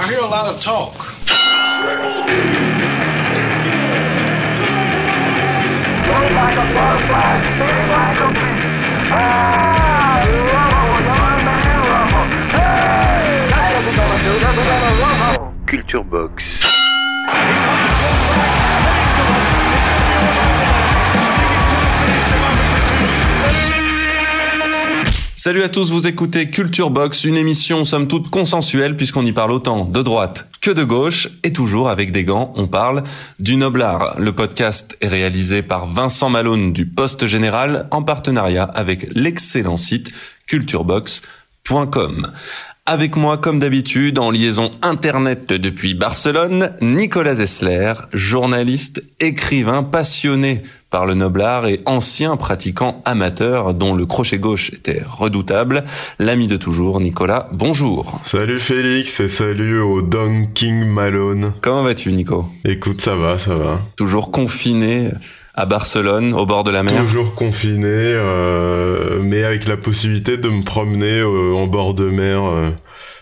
I hear a lot of talk. Culture Box. Salut à tous, vous écoutez Culture Box, une émission somme toute consensuelle puisqu'on y parle autant de droite que de gauche et toujours avec des gants, on parle du Noblard. Le podcast est réalisé par Vincent Malone du Poste Général en partenariat avec l'excellent site culturebox.com. Avec moi, comme d'habitude, en liaison internet depuis Barcelone, Nicolas Zessler, journaliste, écrivain passionné par le noblard et ancien pratiquant amateur dont le crochet gauche était redoutable. L'ami de toujours, Nicolas, bonjour. Salut Félix et salut au Don King Malone. Comment vas-tu, Nico? Écoute, ça va, ça va. Toujours confiné à Barcelone, au bord de la mer? Toujours confiné, euh, mais avec la possibilité de me promener euh, en bord de mer euh,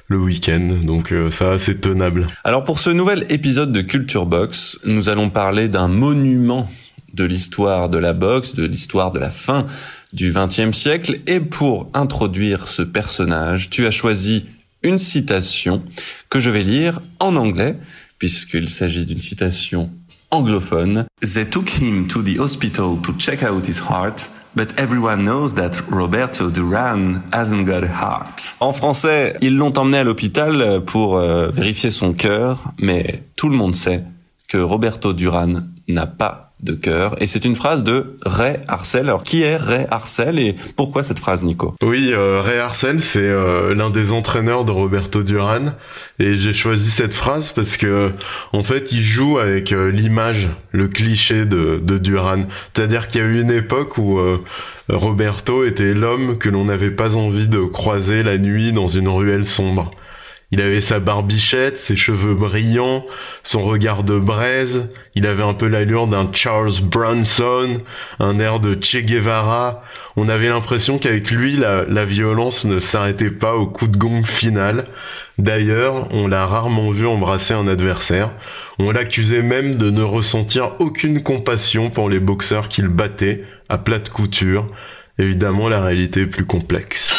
le week-end. Donc euh, ça, c'est tenable. Alors pour ce nouvel épisode de Culture Box, nous allons parler d'un monument de l'histoire de la boxe, de l'histoire de la fin du XXe siècle. Et pour introduire ce personnage, tu as choisi une citation que je vais lire en anglais, puisqu'il s'agit d'une citation anglophone. They took him to the hospital to check out his heart. But everyone knows that Roberto Duran hasn't got a heart. En français, ils l'ont emmené à l'hôpital pour euh, vérifier son cœur, mais tout le monde sait que Roberto Duran n'a pas de cœur. Et c'est une phrase de Ray Arcel. Alors, qui est Ray Arcel et pourquoi cette phrase, Nico? Oui, euh, Ray Arcel, c'est euh, l'un des entraîneurs de Roberto Duran. Et j'ai choisi cette phrase parce que, en fait, il joue avec euh, l'image, le cliché de, de Duran. C'est-à-dire qu'il y a eu une époque où Roberto était l'homme que l'on n'avait pas envie de croiser la nuit dans une ruelle sombre. Il avait sa barbichette, ses cheveux brillants, son regard de braise, il avait un peu l'allure d'un Charles Bronson, un air de Che Guevara. On avait l'impression qu'avec lui, la, la violence ne s'arrêtait pas au coup de gong final. D'ailleurs, on l'a rarement vu embrasser un adversaire. On l'accusait même de ne ressentir aucune compassion pour les boxeurs qu'il battait à plate couture. Évidemment, la réalité est plus complexe.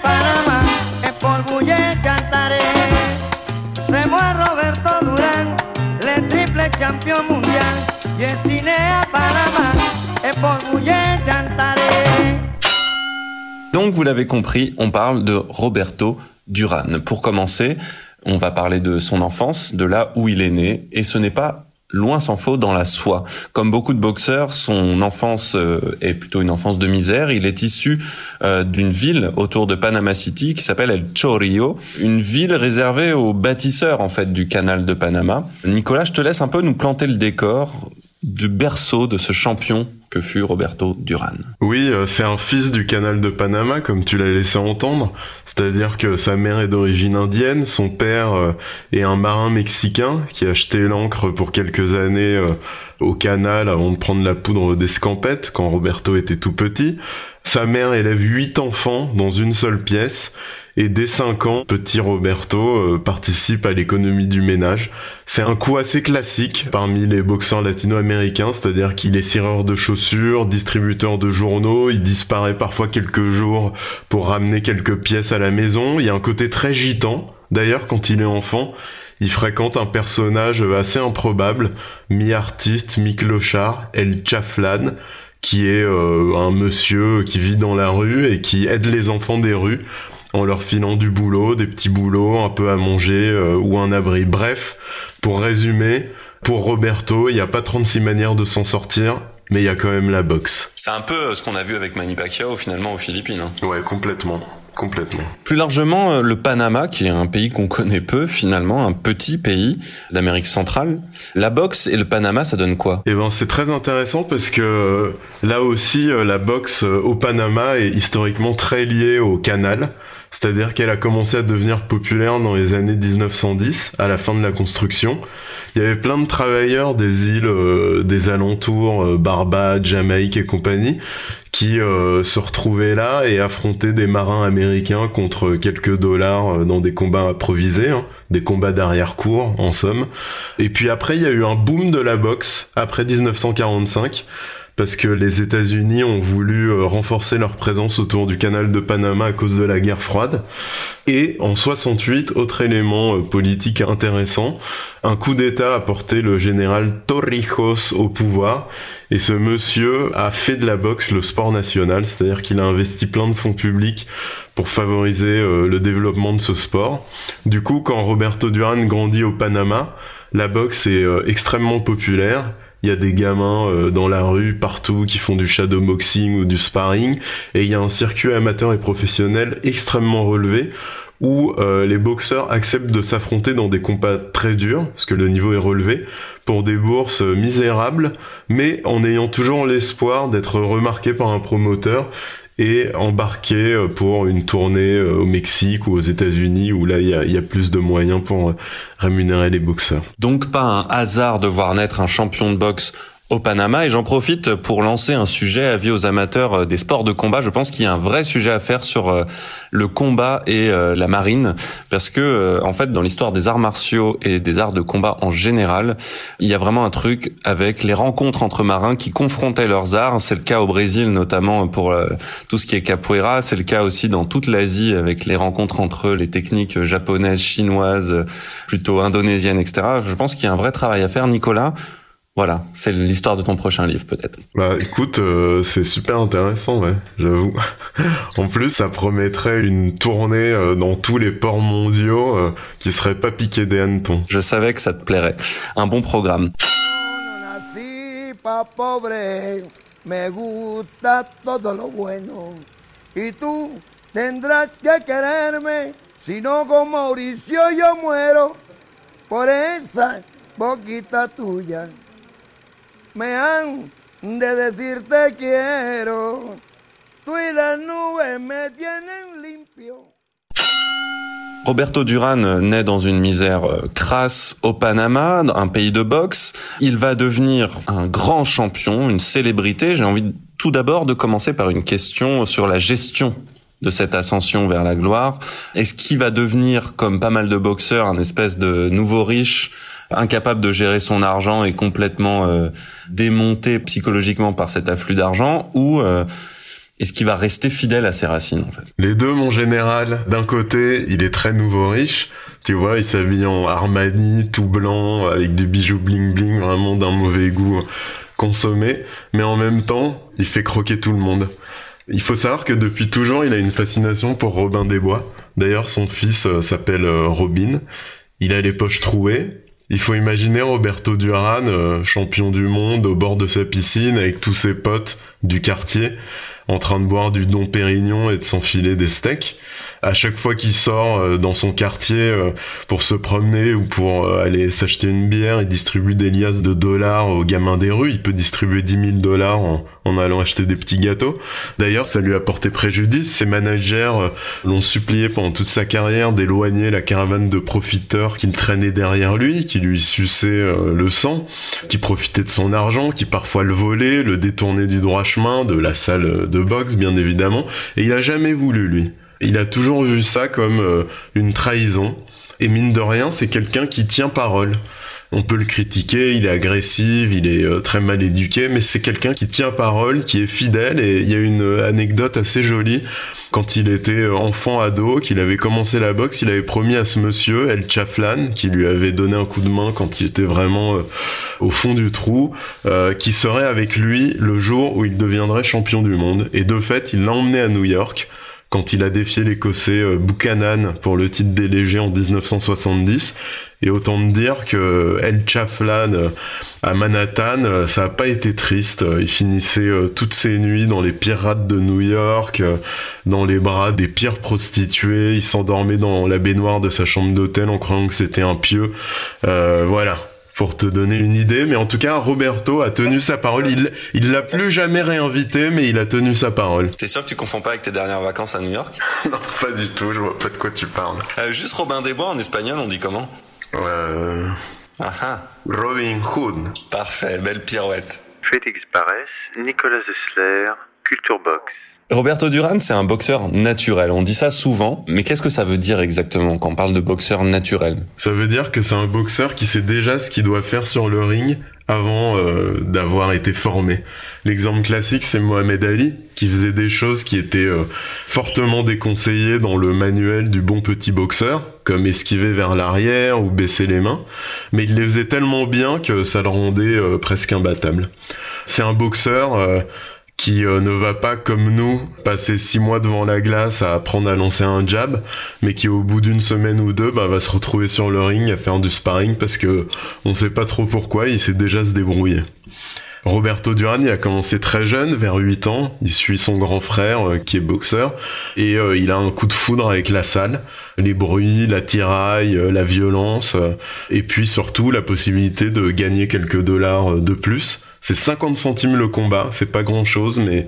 Donc, vous l'avez compris, on parle de Roberto Duran. Pour commencer, on va parler de son enfance, de là où il est né, et ce n'est pas loin s'en faut dans la soie. Comme beaucoup de boxeurs, son enfance euh, est plutôt une enfance de misère. Il est issu euh, d'une ville autour de Panama City qui s'appelle El Chorrillo, une ville réservée aux bâtisseurs en fait du canal de Panama. Nicolas, je te laisse un peu nous planter le décor du berceau de ce champion que fut Roberto Duran. Oui, euh, c'est un fils du canal de Panama, comme tu l'as laissé entendre. C'est-à-dire que sa mère est d'origine indienne, son père euh, est un marin mexicain qui a acheté l'ancre pour quelques années euh, au canal avant de prendre la poudre d'escampette quand Roberto était tout petit. Sa mère élève huit enfants dans une seule pièce. Et dès 5 ans, petit Roberto euh, participe à l'économie du ménage. C'est un coup assez classique parmi les boxeurs latino-américains, c'est-à-dire qu'il est cireur de chaussures, distributeur de journaux, il disparaît parfois quelques jours pour ramener quelques pièces à la maison. Il y a un côté très gitan. D'ailleurs, quand il est enfant, il fréquente un personnage assez improbable, mi-artiste, mi-clochard, El Chaflan, qui est euh, un monsieur qui vit dans la rue et qui aide les enfants des rues en leur filant du boulot, des petits boulots, un peu à manger euh, ou un abri. Bref, pour résumer, pour Roberto, il n'y a pas 36 manières de s'en sortir, mais il y a quand même la boxe. C'est un peu euh, ce qu'on a vu avec Manny Pacquiao finalement aux Philippines. Hein. Ouais, complètement. Complètement. Plus largement, euh, le Panama, qui est un pays qu'on connaît peu finalement, un petit pays d'Amérique centrale. La boxe et le Panama, ça donne quoi? Eh ben, c'est très intéressant parce que là aussi, la boxe au Panama est historiquement très liée au canal. C'est-à-dire qu'elle a commencé à devenir populaire dans les années 1910, à la fin de la construction. Il y avait plein de travailleurs des îles euh, des alentours, euh, Barbade, Jamaïque et compagnie, qui euh, se retrouvaient là et affrontaient des marins américains contre quelques dollars dans des combats improvisés, hein, des combats d'arrière-cour en somme. Et puis après, il y a eu un boom de la boxe après 1945 parce que les États-Unis ont voulu euh, renforcer leur présence autour du canal de Panama à cause de la guerre froide. Et en 68, autre élément euh, politique intéressant, un coup d'État a porté le général Torrijos au pouvoir. Et ce monsieur a fait de la boxe le sport national, c'est-à-dire qu'il a investi plein de fonds publics pour favoriser euh, le développement de ce sport. Du coup, quand Roberto Duran grandit au Panama, la boxe est extrêmement populaire il y a des gamins euh, dans la rue partout qui font du shadow boxing ou du sparring. Et il y a un circuit amateur et professionnel extrêmement relevé où euh, les boxeurs acceptent de s'affronter dans des combats très durs parce que le niveau est relevé pour des bourses misérables mais en ayant toujours l'espoir d'être remarqué par un promoteur et embarqué euh, pour une tournée euh, au Mexique ou aux États-Unis où là il y a, plus de moyens pour euh, rémunérer les boxeurs. Donc pas un hasard de voir naître un champion de boxe au Panama et j'en profite pour lancer un sujet à vie aux amateurs euh, des sports de combat. Je pense qu'il y a un vrai sujet à faire sur euh, le combat et euh, la marine parce que en fait dans l'histoire des arts martiaux et des arts de combat en général, il y a vraiment un truc avec les rencontres entre marins qui confrontaient leurs arts. C'est le cas au Brésil notamment pour tout ce qui est capoeira, c'est le cas aussi dans toute l'Asie avec les rencontres entre les techniques japonaises, chinoises, plutôt indonésiennes, etc. Je pense qu'il y a un vrai travail à faire, Nicolas. Voilà, c'est l'histoire de ton prochain livre peut-être. Bah écoute, euh, c'est super intéressant, ouais, j'avoue. en plus, ça promettrait une tournée euh, dans tous les ports mondiaux euh, qui serait pas piqué des hannetons. Je savais que ça te plairait. Un bon programme. por esa boquita tuya Roberto Duran naît dans une misère euh, crasse au Panama, un pays de boxe. Il va devenir un grand champion, une célébrité. J'ai envie tout d'abord de commencer par une question sur la gestion de cette ascension vers la gloire. Est-ce qu'il va devenir, comme pas mal de boxeurs, un espèce de nouveau riche incapable de gérer son argent et complètement euh, démonté psychologiquement par cet afflux d'argent ou euh, est-ce qu'il va rester fidèle à ses racines en fait? Les deux mon général. D'un côté, il est très nouveau riche. Tu vois, il s'habille en Armani, tout blanc, avec des bijoux bling bling, vraiment d'un mauvais goût consommé. Mais en même temps, il fait croquer tout le monde. Il faut savoir que depuis toujours, il a une fascination pour Robin des Bois. D'ailleurs, son fils euh, s'appelle Robin. Il a les poches trouées, il faut imaginer Roberto Duran, euh, champion du monde, au bord de sa piscine avec tous ses potes du quartier, en train de boire du Don Pérignon et de s'enfiler des steaks à chaque fois qu'il sort euh, dans son quartier euh, pour se promener ou pour euh, aller s'acheter une bière, il distribue des liasses de dollars aux gamins des rues. Il peut distribuer 10 000 dollars en, allant acheter des petits gâteaux. D'ailleurs, ça lui a porté préjudice. Ses managers l'ont supplié pendant toute sa carrière d'éloigner la caravane de profiteurs qui traînait derrière lui, qui lui suçaient le sang, qui profitaient de son argent, qui parfois le volaient, le détournaient du droit chemin, de la salle de boxe, bien évidemment. Et il a jamais voulu, lui. Il a toujours vu ça comme euh, une trahison. Et mine de rien, c'est quelqu'un qui tient parole. On peut le critiquer, il est agressif, il est euh, très mal éduqué, mais c'est quelqu'un qui tient parole, qui est fidèle. Et il y a une anecdote assez jolie. Quand il était enfant ado, qu'il avait commencé la boxe, il avait promis à ce monsieur, El Chaflan, qui lui avait donné un coup de main quand il était vraiment euh, au fond du trou, euh, qui serait avec lui le jour où il deviendrait champion du monde. Et de fait, il l'a emmené à New York quand il a défié l'écossais euh, Buchanan pour le titre délégué en 1970. Et autant de dire que El Chaflan euh, à Manhattan, euh, ça a pas été triste. Il finissait toutes ses nuits dans les pirates de New York, dans les bras des pires prostituées. Il s'endormait dans la baignoire de sa chambre d'hôtel en croyant que c'était un pieu. voilà pour te donner une idée. Mais en tout cas, Roberto a tenu sa parole. Il, il l'a plus jamais réinvité, mais il a tenu sa parole. T'es sûr que tu confonds pas avec tes dernières vacances à New York? Non, pas du tout. Je vois pas de quoi tu parles. Euh, juste Robin des Bois en espagnol, on dit comment? Euh... Ah ah. Robin Hood. Parfait, belle pirouette. Félix Barès, Nicolas Zessler, Culture Box. Roberto Duran, c'est un boxeur naturel. On dit ça souvent, mais qu'est-ce que ça veut dire exactement quand on parle de boxeur naturel? Ça veut dire que c'est un boxeur qui sait déjà ce qu'il doit faire sur le ring avant euh, d'avoir été formé. L'exemple classique, c'est Mohamed Ali, qui faisait des choses qui étaient euh, fortement déconseillées dans le manuel du bon petit boxeur, comme esquiver vers l'arrière ou baisser les mains, mais il les faisait tellement bien que ça le rendait euh, presque imbattable. C'est un boxeur qui euh, ne va pas comme nous passer six mois devant la glace à apprendre à lancer un jab, mais qui au bout d'une semaine ou deux bah, va se retrouver sur le ring à faire du sparring parce que on sait pas trop pourquoi, il sait déjà se débrouiller. Roberto Duran, a commencé très jeune, vers 8 ans. Il suit son grand frère, euh, qui est boxeur, et euh, il a un coup de foudre avec la salle. Les bruits, la tiraille, la violence, et puis surtout la possibilité de gagner quelques dollars de plus. C'est 50 centimes le combat, c'est pas grand chose, mais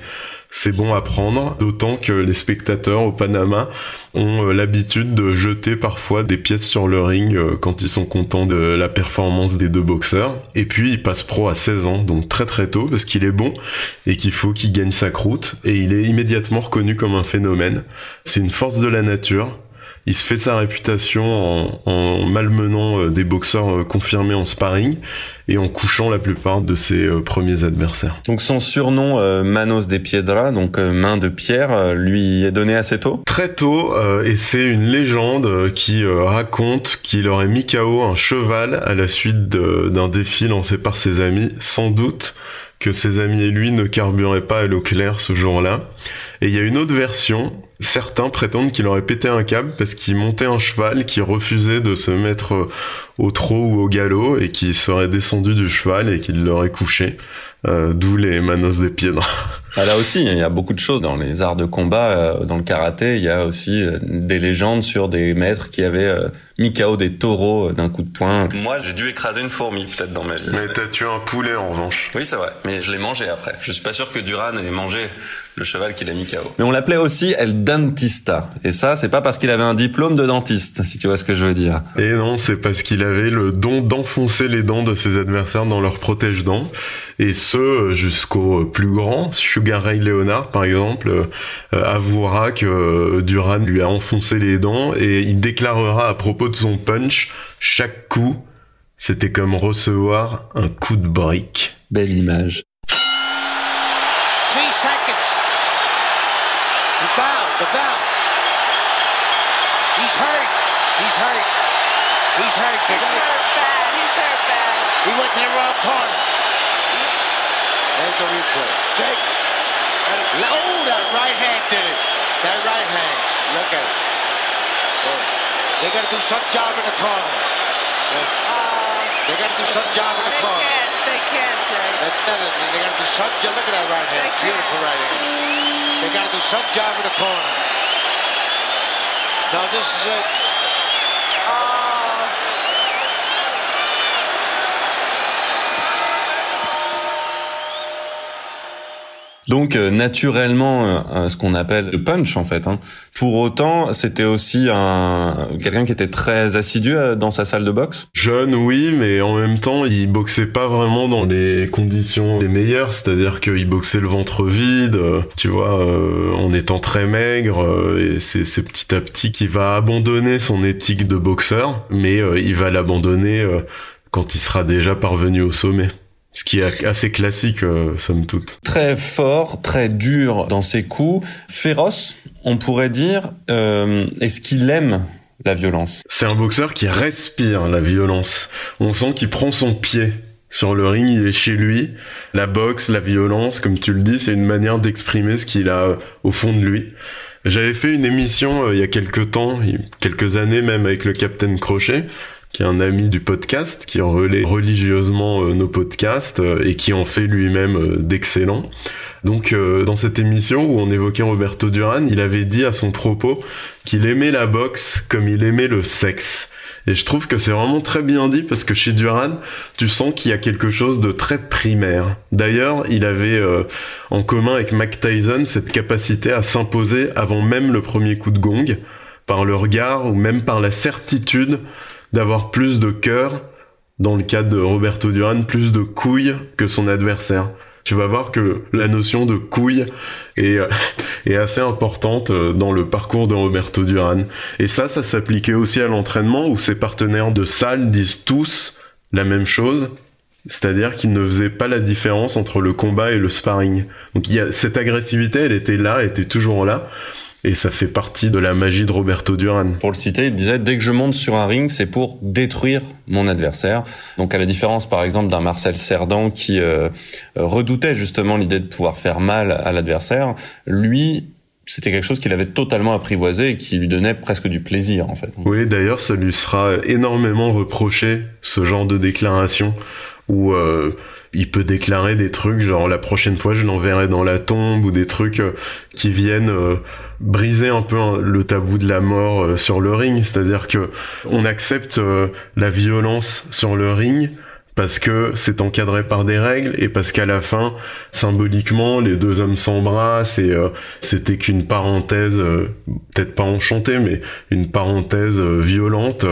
c'est bon à prendre, d'autant que les spectateurs au Panama ont euh, l'habitude de jeter parfois des pièces sur le ring euh, quand ils sont contents de la performance des deux boxeurs. Et puis il passe pro à 16 ans, donc très très tôt, parce qu'il est bon et qu'il faut qu'il gagne sa croûte, et il est immédiatement reconnu comme un phénomène. C'est une force de la nature, il se fait sa réputation en, malmenant euh, des boxeurs euh, confirmés en sparring et en couchant la plupart de ses euh, premiers adversaires. Donc son surnom Manos de Piedra, donc main de pierre, lui est donné assez tôt? Très tôt, et c'est une légende qui raconte qu'il aurait mis KO un cheval à la suite d'un défi lancé par ses amis, sans doute que ses amis et lui ne carburaient pas à l'eau claire ce jour-là. Et il y a une autre version Certains prétendent qu'il aurait pété un câble parce qu'il montait un cheval qui refusait de se mettre euh, au trot ou au galop et qui serait descendu du cheval et qu'il l'aurait couché. Euh, d'où les manos des pièdres. Ah, là aussi, il y a beaucoup de choses dans les arts de combat, euh, dans le karaté. Il y a aussi des légendes sur des maîtres qui avaient mis KO des taureaux d'un coup de poing. Moi, j'ai dû écraser une fourmi peut-être dans ma vie. Mais t'as tué un poulet en revanche. Oui, c'est vrai. Mais je l'ai mangé après. Je suis pas sûr que Duran ait mangé le cheval qu'il a mis KO. Mais on l'appelait aussi El Dentista. Et ça, c'est pas parce qu'il avait un diplôme de dentiste, si tu vois ce que je veux dire. Et non, c'est parce qu'il avait le don d'enfoncer les dents de ses adversaires dans leur protège-dents. Et ce, jusqu'au plus grand. Sugar Ray Leonard, par exemple, euh, avouera que euh, Duran lui a enfoncé les dents et il déclarera à propos de son punch, chaque coup, c'était comme recevoir un coup de brique. Belle image. He's hurt, He's hurt bad. He's hurt bad. He went to the wrong corner. There's the replay. Jake. Oh, that right hand did it. That right hand. Look at it. Oh. They got to do some job in the corner. Yes. Uh, they got to do some job in the they corner. Can't, they can't, Jay. That's nothing. They got to do some job. Look at that right hand. Beautiful right hand. They got to do some job in the corner. So this is it. Donc euh, naturellement, euh, euh, ce qu'on appelle le punch en fait. Hein. Pour autant, c'était aussi un quelqu'un qui était très assidu dans sa salle de boxe. Jeune, oui, mais en même temps, il boxait pas vraiment dans les conditions les meilleures. C'est-à-dire qu'il boxait le ventre vide, tu vois, en étant très maigre. et c'est petit à petit qu'il va abandonner son éthique de boxeur, mais il va l'abandonner quand il sera déjà parvenu au sommet. Ce qui est assez classique, euh, somme toute. Très fort, très dur dans ses coups, féroce, on pourrait dire. Euh, Est-ce qu'il aime la violence? C'est un boxeur qui respire la violence. On sent qu'il prend son pied sur le ring, il est chez lui. La boxe, la violence, comme tu le dis, c'est une manière d'exprimer ce qu'il a au fond de lui. J'avais fait une émission euh, il y a quelques temps, quelques années même, avec le Captain Crochet, qui est un ami du podcast, qui relaie religieusement euh, nos podcasts euh, et qui en fait lui-même d'excellents. Donc dans cette émission où on évoquait Roberto Duran, il avait dit à son propos qu'il aimait la boxe comme il aimait le sexe. Et je trouve que c'est vraiment très bien dit parce que chez Duran, tu sens qu'il y a quelque chose de très primaire. D'ailleurs, il avait euh, en commun avec Mac Tyson cette capacité à s'imposer avant même le premier coup de gong, par le regard ou même par la certitude d'avoir plus de cœur, dans le cas de Roberto Duran, plus de couilles que son adversaire tu vas voir que la notion de couille est, euh, est assez importante euh, dans le parcours de Roberto Duran. Et ça, ça s'appliquait aussi à l'entraînement où ses partenaires de salle disent tous la même chose. C'est-à-dire qu'ils ne faisaient pas la différence entre le combat et le sparring. Donc il y a, cette agressivité, elle était là, elle était toujours là. Et ça fait partie de la magie de Roberto Duran. Pour le citer, il disait dès que je monte sur un ring, c'est pour détruire mon adversaire. Donc à la différence, par exemple, d'un Marcel Cerdan qui euh, redoutait justement l'idée de pouvoir faire mal à l'adversaire, lui, c'était quelque chose qu'il avait totalement apprivoisé et qui lui donnait presque du plaisir en fait. Oui, d'ailleurs, ça lui sera énormément reproché ce genre de déclaration où euh, il peut déclarer des trucs genre la prochaine fois je l'enverrai dans la tombe ou des trucs euh, qui viennent euh, briser un peu hein, le tabou de la mort euh, sur le ring, c'est-à-dire que on accepte la violence sur le ring parce que c'est encadré par des règles et parce qu'à la fin, symboliquement, les deux hommes s'embrassent et euh, c'était qu'une parenthèse, euh, peut-être pas enchantée, mais une parenthèse euh, violente.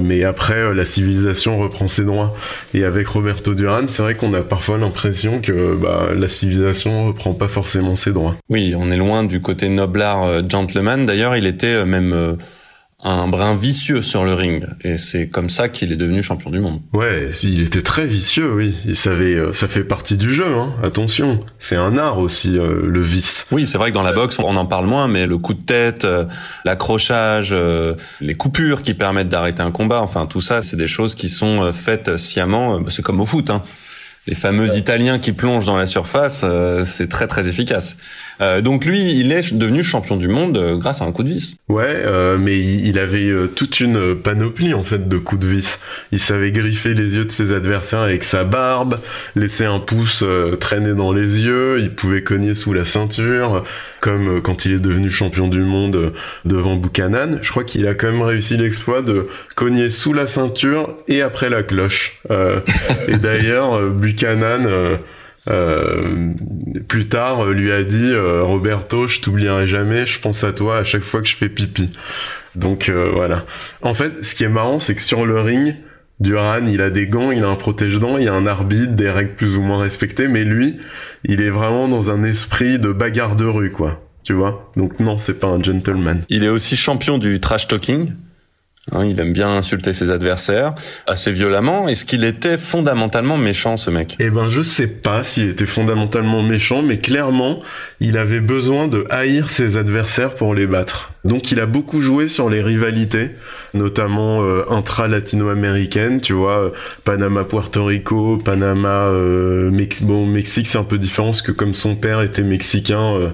mais après, la civilisation reprend ses droits. Et avec Roberto Duran, c'est vrai qu'on a parfois l'impression que bah, la civilisation reprend pas forcément ses droits. Oui, on est loin du côté noblard gentleman. D'ailleurs, il était même un brin vicieux sur le ring et c'est comme ça qu'il est devenu champion du monde. Ouais, il était très vicieux, oui. Il savait, euh, ça fait partie du jeu. Hein. Attention, c'est un art aussi euh, le vice. Oui, c'est vrai que dans la boxe on en parle moins, mais le coup de tête, euh, l'accrochage, les coupures qui permettent d'arrêter un combat, enfin tout ça, c'est des choses qui sont faites sciemment. C'est comme au foot. Hein les fameux Italiens qui plongent dans la surface, euh, c'est très très efficace. Euh, donc lui, il est devenu champion du monde euh, grâce à un coup de vis. Ouais, mais il avait toute une panoplie en fait de coups de vis. Il savait griffer les yeux de ses adversaires avec sa barbe, laisser un pouce traîner dans les yeux, il pouvait cogner sous la ceinture, comme quand il est devenu champion du monde devant Buchanan. Je crois qu'il a quand même réussi l'exploit de cogner sous la ceinture et après la cloche. et d'ailleurs, Buchanan, euh, euh, plus tard, euh, lui a dit Roberto, je t'oublierai jamais, je pense à toi à chaque fois que je fais pipi. Donc voilà. En fait, ce qui est marrant, c'est que sur le ring, Duran, il a des gants, il a un protège-dents, il a un arbitre, des règles plus ou moins respectées, mais lui, il est vraiment dans un esprit de bagarre de rue, quoi. Tu vois? Donc non, c'est pas un gentleman. Il est aussi champion du trash talking. Hein, il aime bien insulter ses adversaires assez violemment. Est-ce qu'il était fondamentalement méchant, ce mec? Eh ben, je sais pas s'il était fondamentalement méchant, mais clairement, il avait besoin de haïr ses adversaires pour les battre. Donc, il a beaucoup joué sur les rivalités, notamment euh, intra-latino-américaines, tu vois, euh, Panama-Puerto Rico, Panama, euh, bon, Mexique, c'est un peu différent parce que comme son père était mexicain, euh,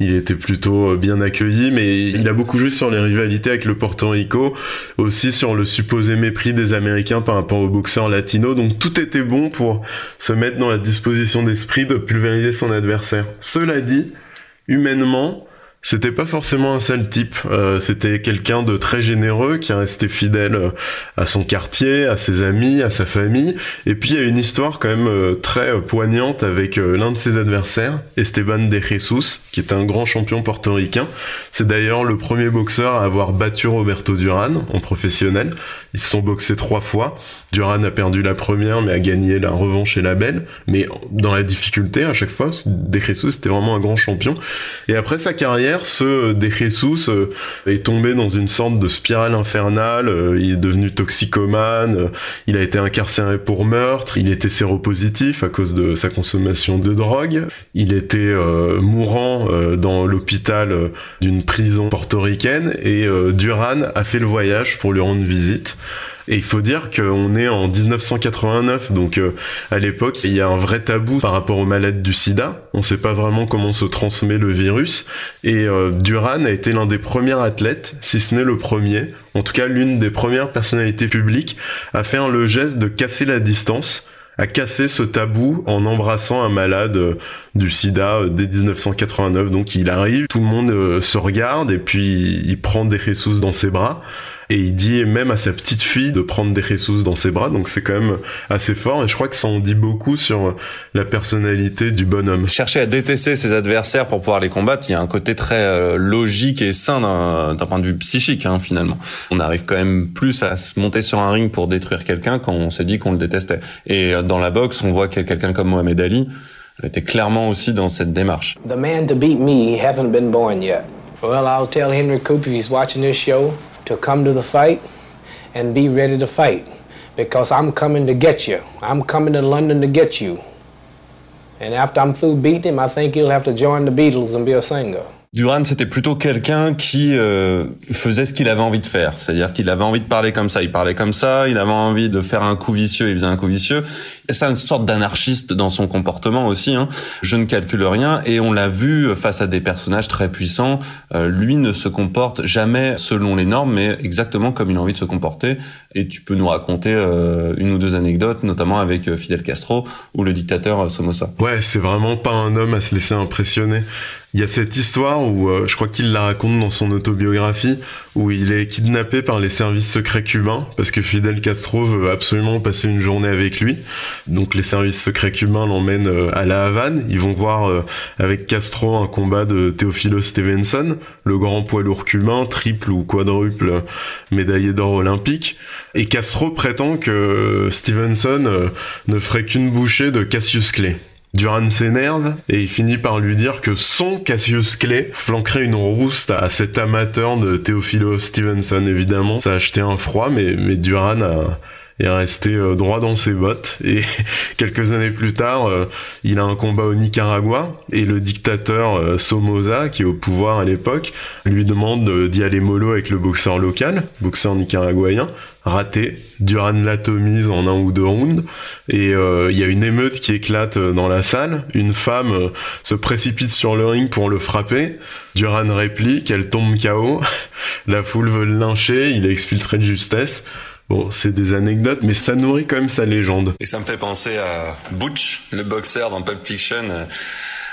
il était plutôt bien accueilli, mais il a beaucoup joué sur les rivalités avec le Porto Rico aussi sur le supposé mépris des Américains par rapport aux boxeurs latinos. Donc tout était bon pour se mettre dans la disposition d'esprit de pulvériser son adversaire. Cela dit, humainement, c'était pas forcément un sale type. Euh, c'était quelqu'un de très généreux qui est resté fidèle euh, à son quartier, à ses amis, à sa famille. Et puis il y a une histoire quand même euh, très poignante avec l'un de ses adversaires, Esteban de Jesus, qui est un grand champion portoricain. C'est d'ailleurs le premier boxeur à avoir battu Roberto Duran en professionnel. Ils se sont boxés trois fois. Duran a perdu la première, mais a gagné la revanche et la belle. Mais dans la difficulté, à chaque fois, De Jesus était vraiment un grand champion. Et après sa carrière, ce De Jesus euh, est tombé dans une sorte de spirale infernale. Euh, il est devenu toxicomane. Euh, il a été incarcéré pour meurtre. Il était séropositif à cause de sa consommation de drogue. Il était mourant dans l'hôpital d'une prison portoricaine. Et Duran a fait le voyage pour lui rendre visite. Et il faut dire qu'on est en 1989, donc euh, à l'époque, il y a un vrai tabou par rapport aux malades du sida. On ne sait pas vraiment comment se transmet le virus. Et euh, Duran a été l'un des premiers athlètes, si ce n'est le premier, en tout cas l'une des premières personnalités publiques, à faire le geste de casser la distance à casser ce tabou en embrassant un malade euh, du sida dès 1989. Donc il arrive, tout le monde se regarde et puis il prend des Jesus dans ses bras et il dit même à sa petite fille de prendre des Jesus dans ses bras, donc c'est quand même assez fort, et je crois que ça en dit beaucoup sur la personnalité du bonhomme. Chercher à détester ses adversaires pour pouvoir les combattre, il y a un côté très euh, logique et sain d'un point de vue psychique, hein, finalement. On arrive quand même plus à se monter sur un ring pour détruire quelqu'un quand on s'est dit qu'on le détestait. Et euh, dans la boxe, on voit que quelqu'un comme Mohamed Ali était clairement aussi dans cette démarche. The man to beat me haven't been born yet. Well, I'll tell Henry Coop if he's watching this show to come to the fight and be ready to fight because I'm coming to get you. I'm coming to London to get you. And after I'm through beating him, I think he'll have to join the Beatles and be a singer. Duran, c'était plutôt quelqu'un qui euh, faisait ce qu'il avait envie de faire. C'est-à-dire qu'il avait envie de parler comme ça, il parlait comme ça, il avait envie de faire un coup vicieux, il faisait un coup vicieux. C'est une sorte d'anarchiste dans son comportement aussi. Hein. Je ne calcule rien et on l'a vu face à des personnages très puissants. Euh, lui ne se comporte jamais selon les normes, mais exactement comme il a envie de se comporter. Et tu peux nous raconter euh, une ou deux anecdotes, notamment avec Fidel Castro ou le dictateur Somoza. Ouais, c'est vraiment pas un homme à se laisser impressionner. Il y a cette histoire où euh, je crois qu'il la raconte dans son autobiographie où il est kidnappé par les services secrets cubains parce que Fidel Castro veut absolument passer une journée avec lui. Donc les services secrets cubains l'emmènent euh, à la Havane. Ils vont voir euh, avec Castro un combat de Teofilo Stevenson, le grand poids lourd cubain, triple ou quadruple médaillé d'or olympique. Et Castro prétend que Stevenson ne ferait qu'une bouchée de Cassius Clay. Duran s'énerve et il finit par lui dire que son Cassius Clay flanquerait une rouste à cet amateur de Theophilo Stevenson. Évidemment, ça a acheté un froid, mais, mais Duran est resté euh, droit dans ses bottes et quelques années plus tard euh, il a un combat au Nicaragua et le dictateur euh, Somoza qui est au pouvoir à l'époque lui demande d'y aller mollo avec le boxeur local boxeur nicaraguayen raté. Duran l'atomise en un ou deux rounds. Et euh, il y a une émeute qui éclate euh, dans la salle. Une femme euh, se précipite sur le ring pour le frapper. Duran réplique, elle tombe KO. la foule veut le lyncher, il est exfiltré de justesse. Bon, c'est des anecdotes, mais ça nourrit quand même sa légende. Et ça me fait penser à Butch, le boxeur dans Pulp Fiction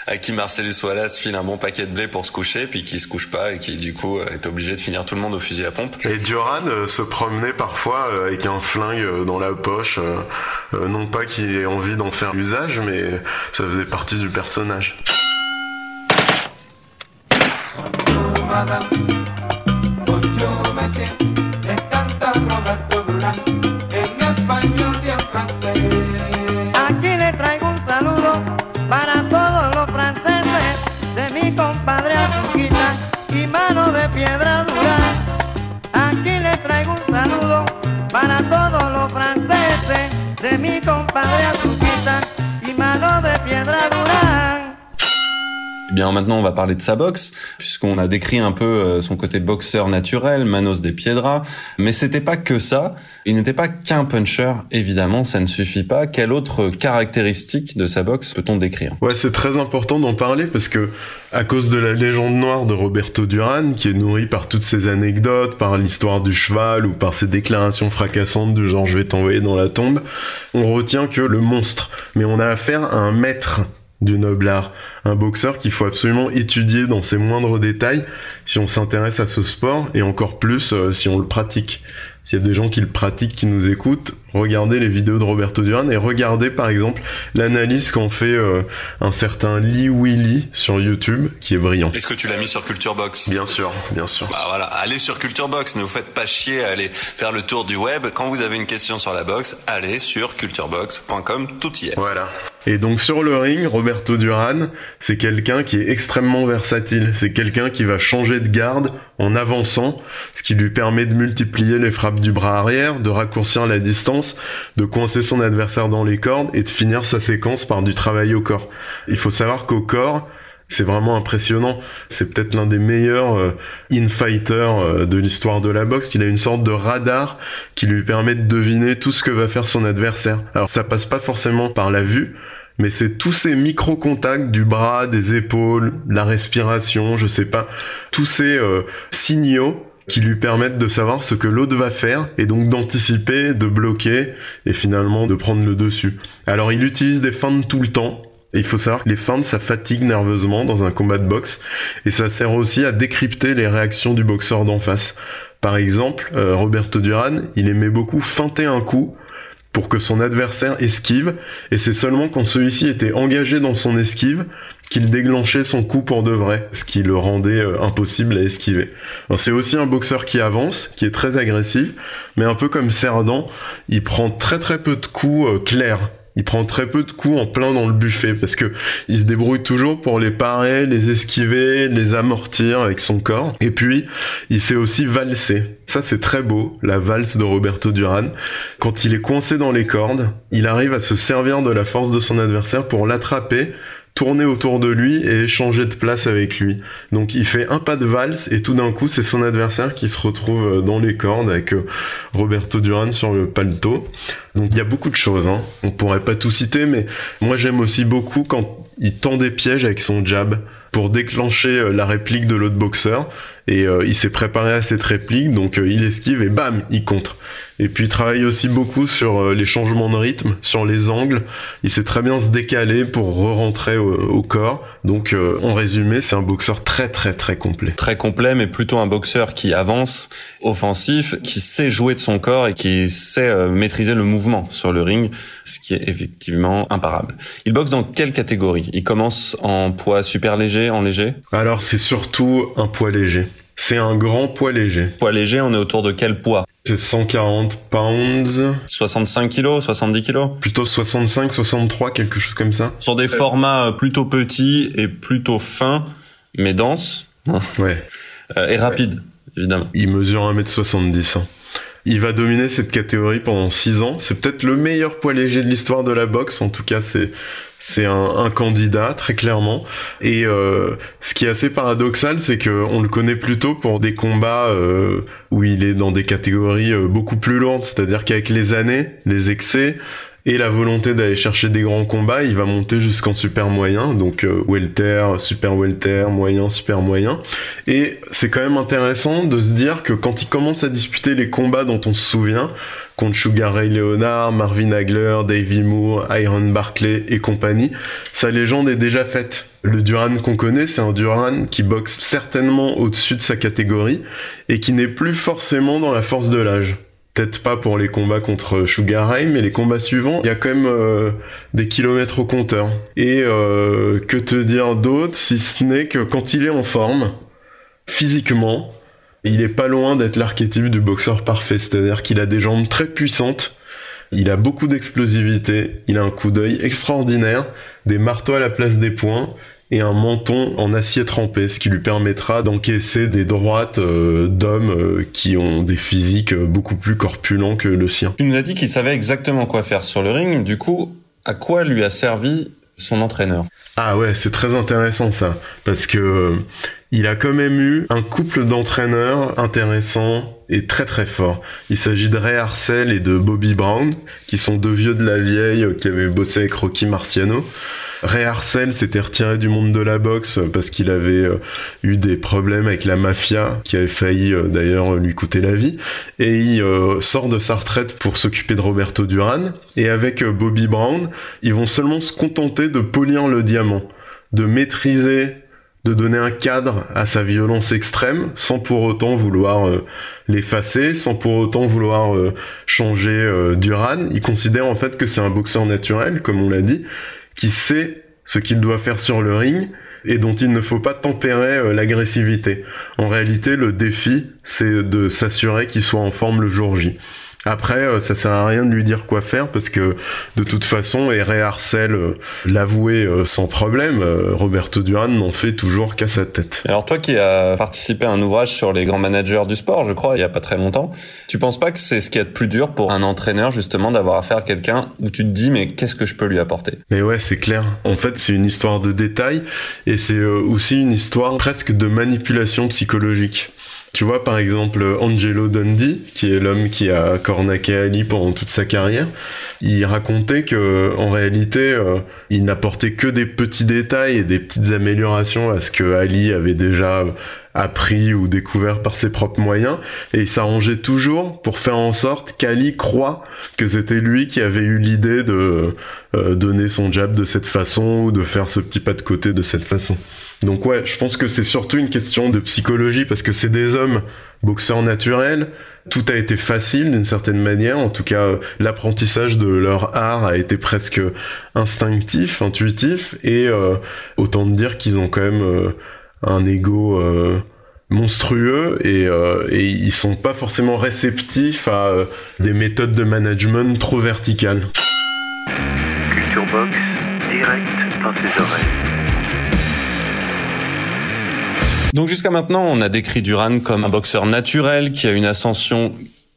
à qui Marcellus Wallace file un bon paquet de blé pour se coucher, puis qui se couche pas et qui du coup est obligé de finir tout le monde au fusil à pompe. Et Duran euh, se promenait parfois euh, avec un flingue euh, dans la poche, non pas qu'il ait envie d'en faire usage, mais ça faisait partie du personnage. compadre bien maintenant on va parler de sa boxe puisqu'on a décrit un peu euh, son côté boxeur naturel, Manos des Piedras, mais c'était pas que ça. Il n'était pas qu'un puncher, évidemment, ça ne suffit pas. Quelle autre caractéristique de sa boxe peut-on décrire? Ouais, c'est très important d'en parler parce que à cause de la légende noire de Roberto Duran, qui est nourrie par toutes ces anecdotes, par l'histoire du cheval ou par ses déclarations fracassantes du genre je vais t'envoyer dans la tombe, on retient que le monstre. Mais on a affaire à un maître du noble art. Un boxeur qu'il faut absolument étudier dans ses moindres détails si on s'intéresse à ce sport et encore plus euh, si on le pratique. S'il y a des gens qui le pratiquent, qui nous écoutent, regardez les vidéos de Roberto Duran et regardez par exemple l'analyse qu'en fait euh, un certain Lee Willy sur YouTube qui est brillant. Est-ce que tu l'as mis sur Culture Box Bien sûr, bien sûr. Bah voilà, allez sur Culture Box, ne vous faites pas chier à aller faire le tour du web. Quand vous avez une question sur la box, allez sur culturebox.com, tout y est. Voilà. Et donc sur le ring, Roberto Duran, c'est quelqu'un qui est extrêmement versatile. C'est quelqu'un qui va changer de garde en avançant, ce qui lui permet de multiplier les frappes du bras arrière, de raccourcir la distance, de coincer son adversaire dans les cordes et de finir sa séquence par du travail au corps. Il faut savoir qu'au corps, c'est vraiment impressionnant. C'est peut-être l'un des meilleurs euh, in-fighters euh, de l'histoire de la boxe. Il a une sorte de radar qui lui permet de deviner tout ce que va faire son adversaire. Alors ça passe pas forcément par la vue, mais c'est tous ces micro-contacts du bras, des épaules, la respiration, je sais pas, tous ces euh, signaux qui lui permettent de savoir ce que l'autre va faire et donc d'anticiper, de bloquer et finalement de prendre le dessus. Alors il utilise des feintes tout le temps, et il faut savoir que les feintes, ça fatigue nerveusement dans un combat de boxe, et ça sert aussi à décrypter les réactions du boxeur d'en face. Par exemple, euh, Roberto Duran, il aimait beaucoup feinter un coup pour que son adversaire esquive, et c'est seulement quand celui-ci était engagé dans son esquive qu'il déclenchait son coup pour de vrai, ce qui le rendait euh, impossible à esquiver. C'est aussi un boxeur qui avance, qui est très agressif, mais un peu comme Cerdan, il prend très très peu de coups euh, clairs il prend très peu de coups en plein dans le buffet parce que il se débrouille toujours pour les parer, les esquiver, les amortir avec son corps. Et puis, il sait aussi valser. Ça, c'est très beau, la valse de Roberto Duran. Quand il est coincé dans les cordes, il arrive à se servir de la force de son adversaire pour l'attraper tourner autour de lui et échanger de place avec lui. Donc il fait un pas de valse et tout d'un coup c'est son adversaire qui se retrouve euh, dans les cordes avec euh, Roberto Duran sur le palto. Donc il y a beaucoup de choses, hein. on pourrait pas tout citer, mais moi j'aime aussi beaucoup quand il tend des pièges avec son jab pour déclencher euh, la réplique de l'autre boxeur et il s'est préparé à cette réplique donc il esquive et bam il contre et puis il travaille aussi beaucoup sur euh, les changements de rythme, sur les angles. Il sait très bien se décaler pour re-rentrer au, corps. Donc euh, en résumé, c'est un boxeur très très très complet. Très complet, mais plutôt un boxeur qui avance, offensif, qui sait jouer de son corps et qui sait euh, maîtriser le mouvement sur le ring, ce qui est effectivement imparable. Il boxe dans quelle catégorie? Il commence en poids super léger, en léger? Alors c'est surtout un poids léger. C'est un grand poids léger. Poids léger, on est autour de quel poids? C'est 140 pounds. 65 kilos, 70 kilos Plutôt 65, 63, quelque chose comme ça. Sur des formats euh, plutôt petits et plutôt fins, mais denses. Ouais. Euh, et rapides, évidemment. Il mesure 1m70. Hein. Il va dominer cette catégorie pendant 6 ans. C'est peut-être le meilleur poids léger de l'histoire de la boxe. En tout cas, c'est c'est un, un, candidat très clairement. Et euh, ce qui est assez paradoxal, c'est que on le connaît plutôt pour des combats euh, où il est dans des catégories euh, beaucoup plus lourdes. C'est-à-dire qu'avec les années, les excès et la volonté d'aller chercher des grands combats, il va monter jusqu'en super moyen, donc euh, welter, super welter, moyen, super moyen. Et c'est quand même intéressant de se dire que quand il commence à disputer les combats dont on se souvient, contre Sugar Leonard, Marvin Hagler, Davey Moore, Iron Barclay et compagnie, sa légende est déjà faite. Le Duran qu'on connaît, c'est un Duran qui boxe certainement au-dessus de sa catégorie et qui n'est plus forcément dans la force de l'âge. Peut-être pas pour les combats contre Sugar mais les combats suivants, il y a quand même euh, des kilomètres au compteur. Et euh, que te dire d'autre si ce n'est que quand il est en forme, physiquement, il est pas loin d'être l'archétype du boxeur parfait, c'est-à-dire qu'il a des jambes très puissantes, il a beaucoup d'explosivité, il a un coup d'œil extraordinaire, des marteaux à la place des poings et un menton en acier trempé, ce qui lui permettra d'encaisser des droites euh, d'hommes euh, qui ont des physiques euh, beaucoup plus corpulents que le sien. Tu nous as dit qu'il savait exactement quoi faire sur le ring, du coup, à quoi lui a servi son entraîneur Ah ouais, c'est très intéressant ça, parce que il a quand même eu un couple d'entraîneurs intéressants et très très forts. Il s'agit de Ray Arcel et de Bobby Brown, qui sont deux vieux de la vieille qui avaient bossé avec Rocky Marciano. Ray Arcel s'était retiré du monde de la boxe parce qu'il avait euh, eu des problèmes avec la mafia qui avait failli euh, d'ailleurs lui coûter la vie. Et il euh, sort de sa retraite pour s'occuper de Roberto Duran. Et avec Bobby Brown ils vont seulement se contenter de polir le diamant de maîtriser de donner un cadre à sa violence extrême sans pour autant vouloir l'effacer, sans pour autant vouloir changer Duran. Il considère en fait que c'est un boxeur naturel, comme on l'a dit, qui sait ce qu'il doit faire sur le ring et dont il ne faut pas tempérer l'agressivité. En réalité, le défi, c'est de s'assurer qu'il soit en forme le jour J. Après, euh, ça sert à rien de lui dire quoi faire parce que de toute façon, et Arcel euh, l'avouait euh, sans problème, Roberto Duran n'en fait toujours qu'à sa tête. Alors toi qui as participé à un ouvrage sur les grands managers du sport, je crois, il y a pas très longtemps, tu penses pas que c'est ce qui est de plus dur pour un entraîneur justement d'avoir affaire à quelqu'un où tu te dis mais qu'est-ce que je peux lui apporter? Mais ouais, c'est clair. En fait, c'est une histoire de détails et c'est aussi une histoire presque de manipulation psychologique. Tu vois, par exemple, Angelo Dundee, qui est l'homme qui a cornaqué Ali pendant toute sa carrière, il racontait que, en réalité, euh, il n'apportait que des petits détails et des petites améliorations à ce que Ali avait déjà appris ou découvert par ses propres moyens, et il s'arrangeait toujours pour faire en sorte qu'Ali croit que c'était lui qui avait eu l'idée de euh, donner son jab de cette façon ou de faire ce petit pas de côté de cette façon. Donc ouais, je pense que c'est surtout une question de psychologie parce que c'est des hommes boxeurs naturels. Tout a été facile d'une certaine manière. En tout cas, l'apprentissage de leur art a été presque instinctif, intuitif. Et euh, autant de dire qu'ils ont quand même euh, un ego euh, monstrueux et, ils sont pas forcément réceptifs à des méthodes de management trop verticales. Culture Box, direct dans tes oreilles. Donc jusqu'à maintenant, on a décrit Duran comme un boxeur naturel qui a une ascension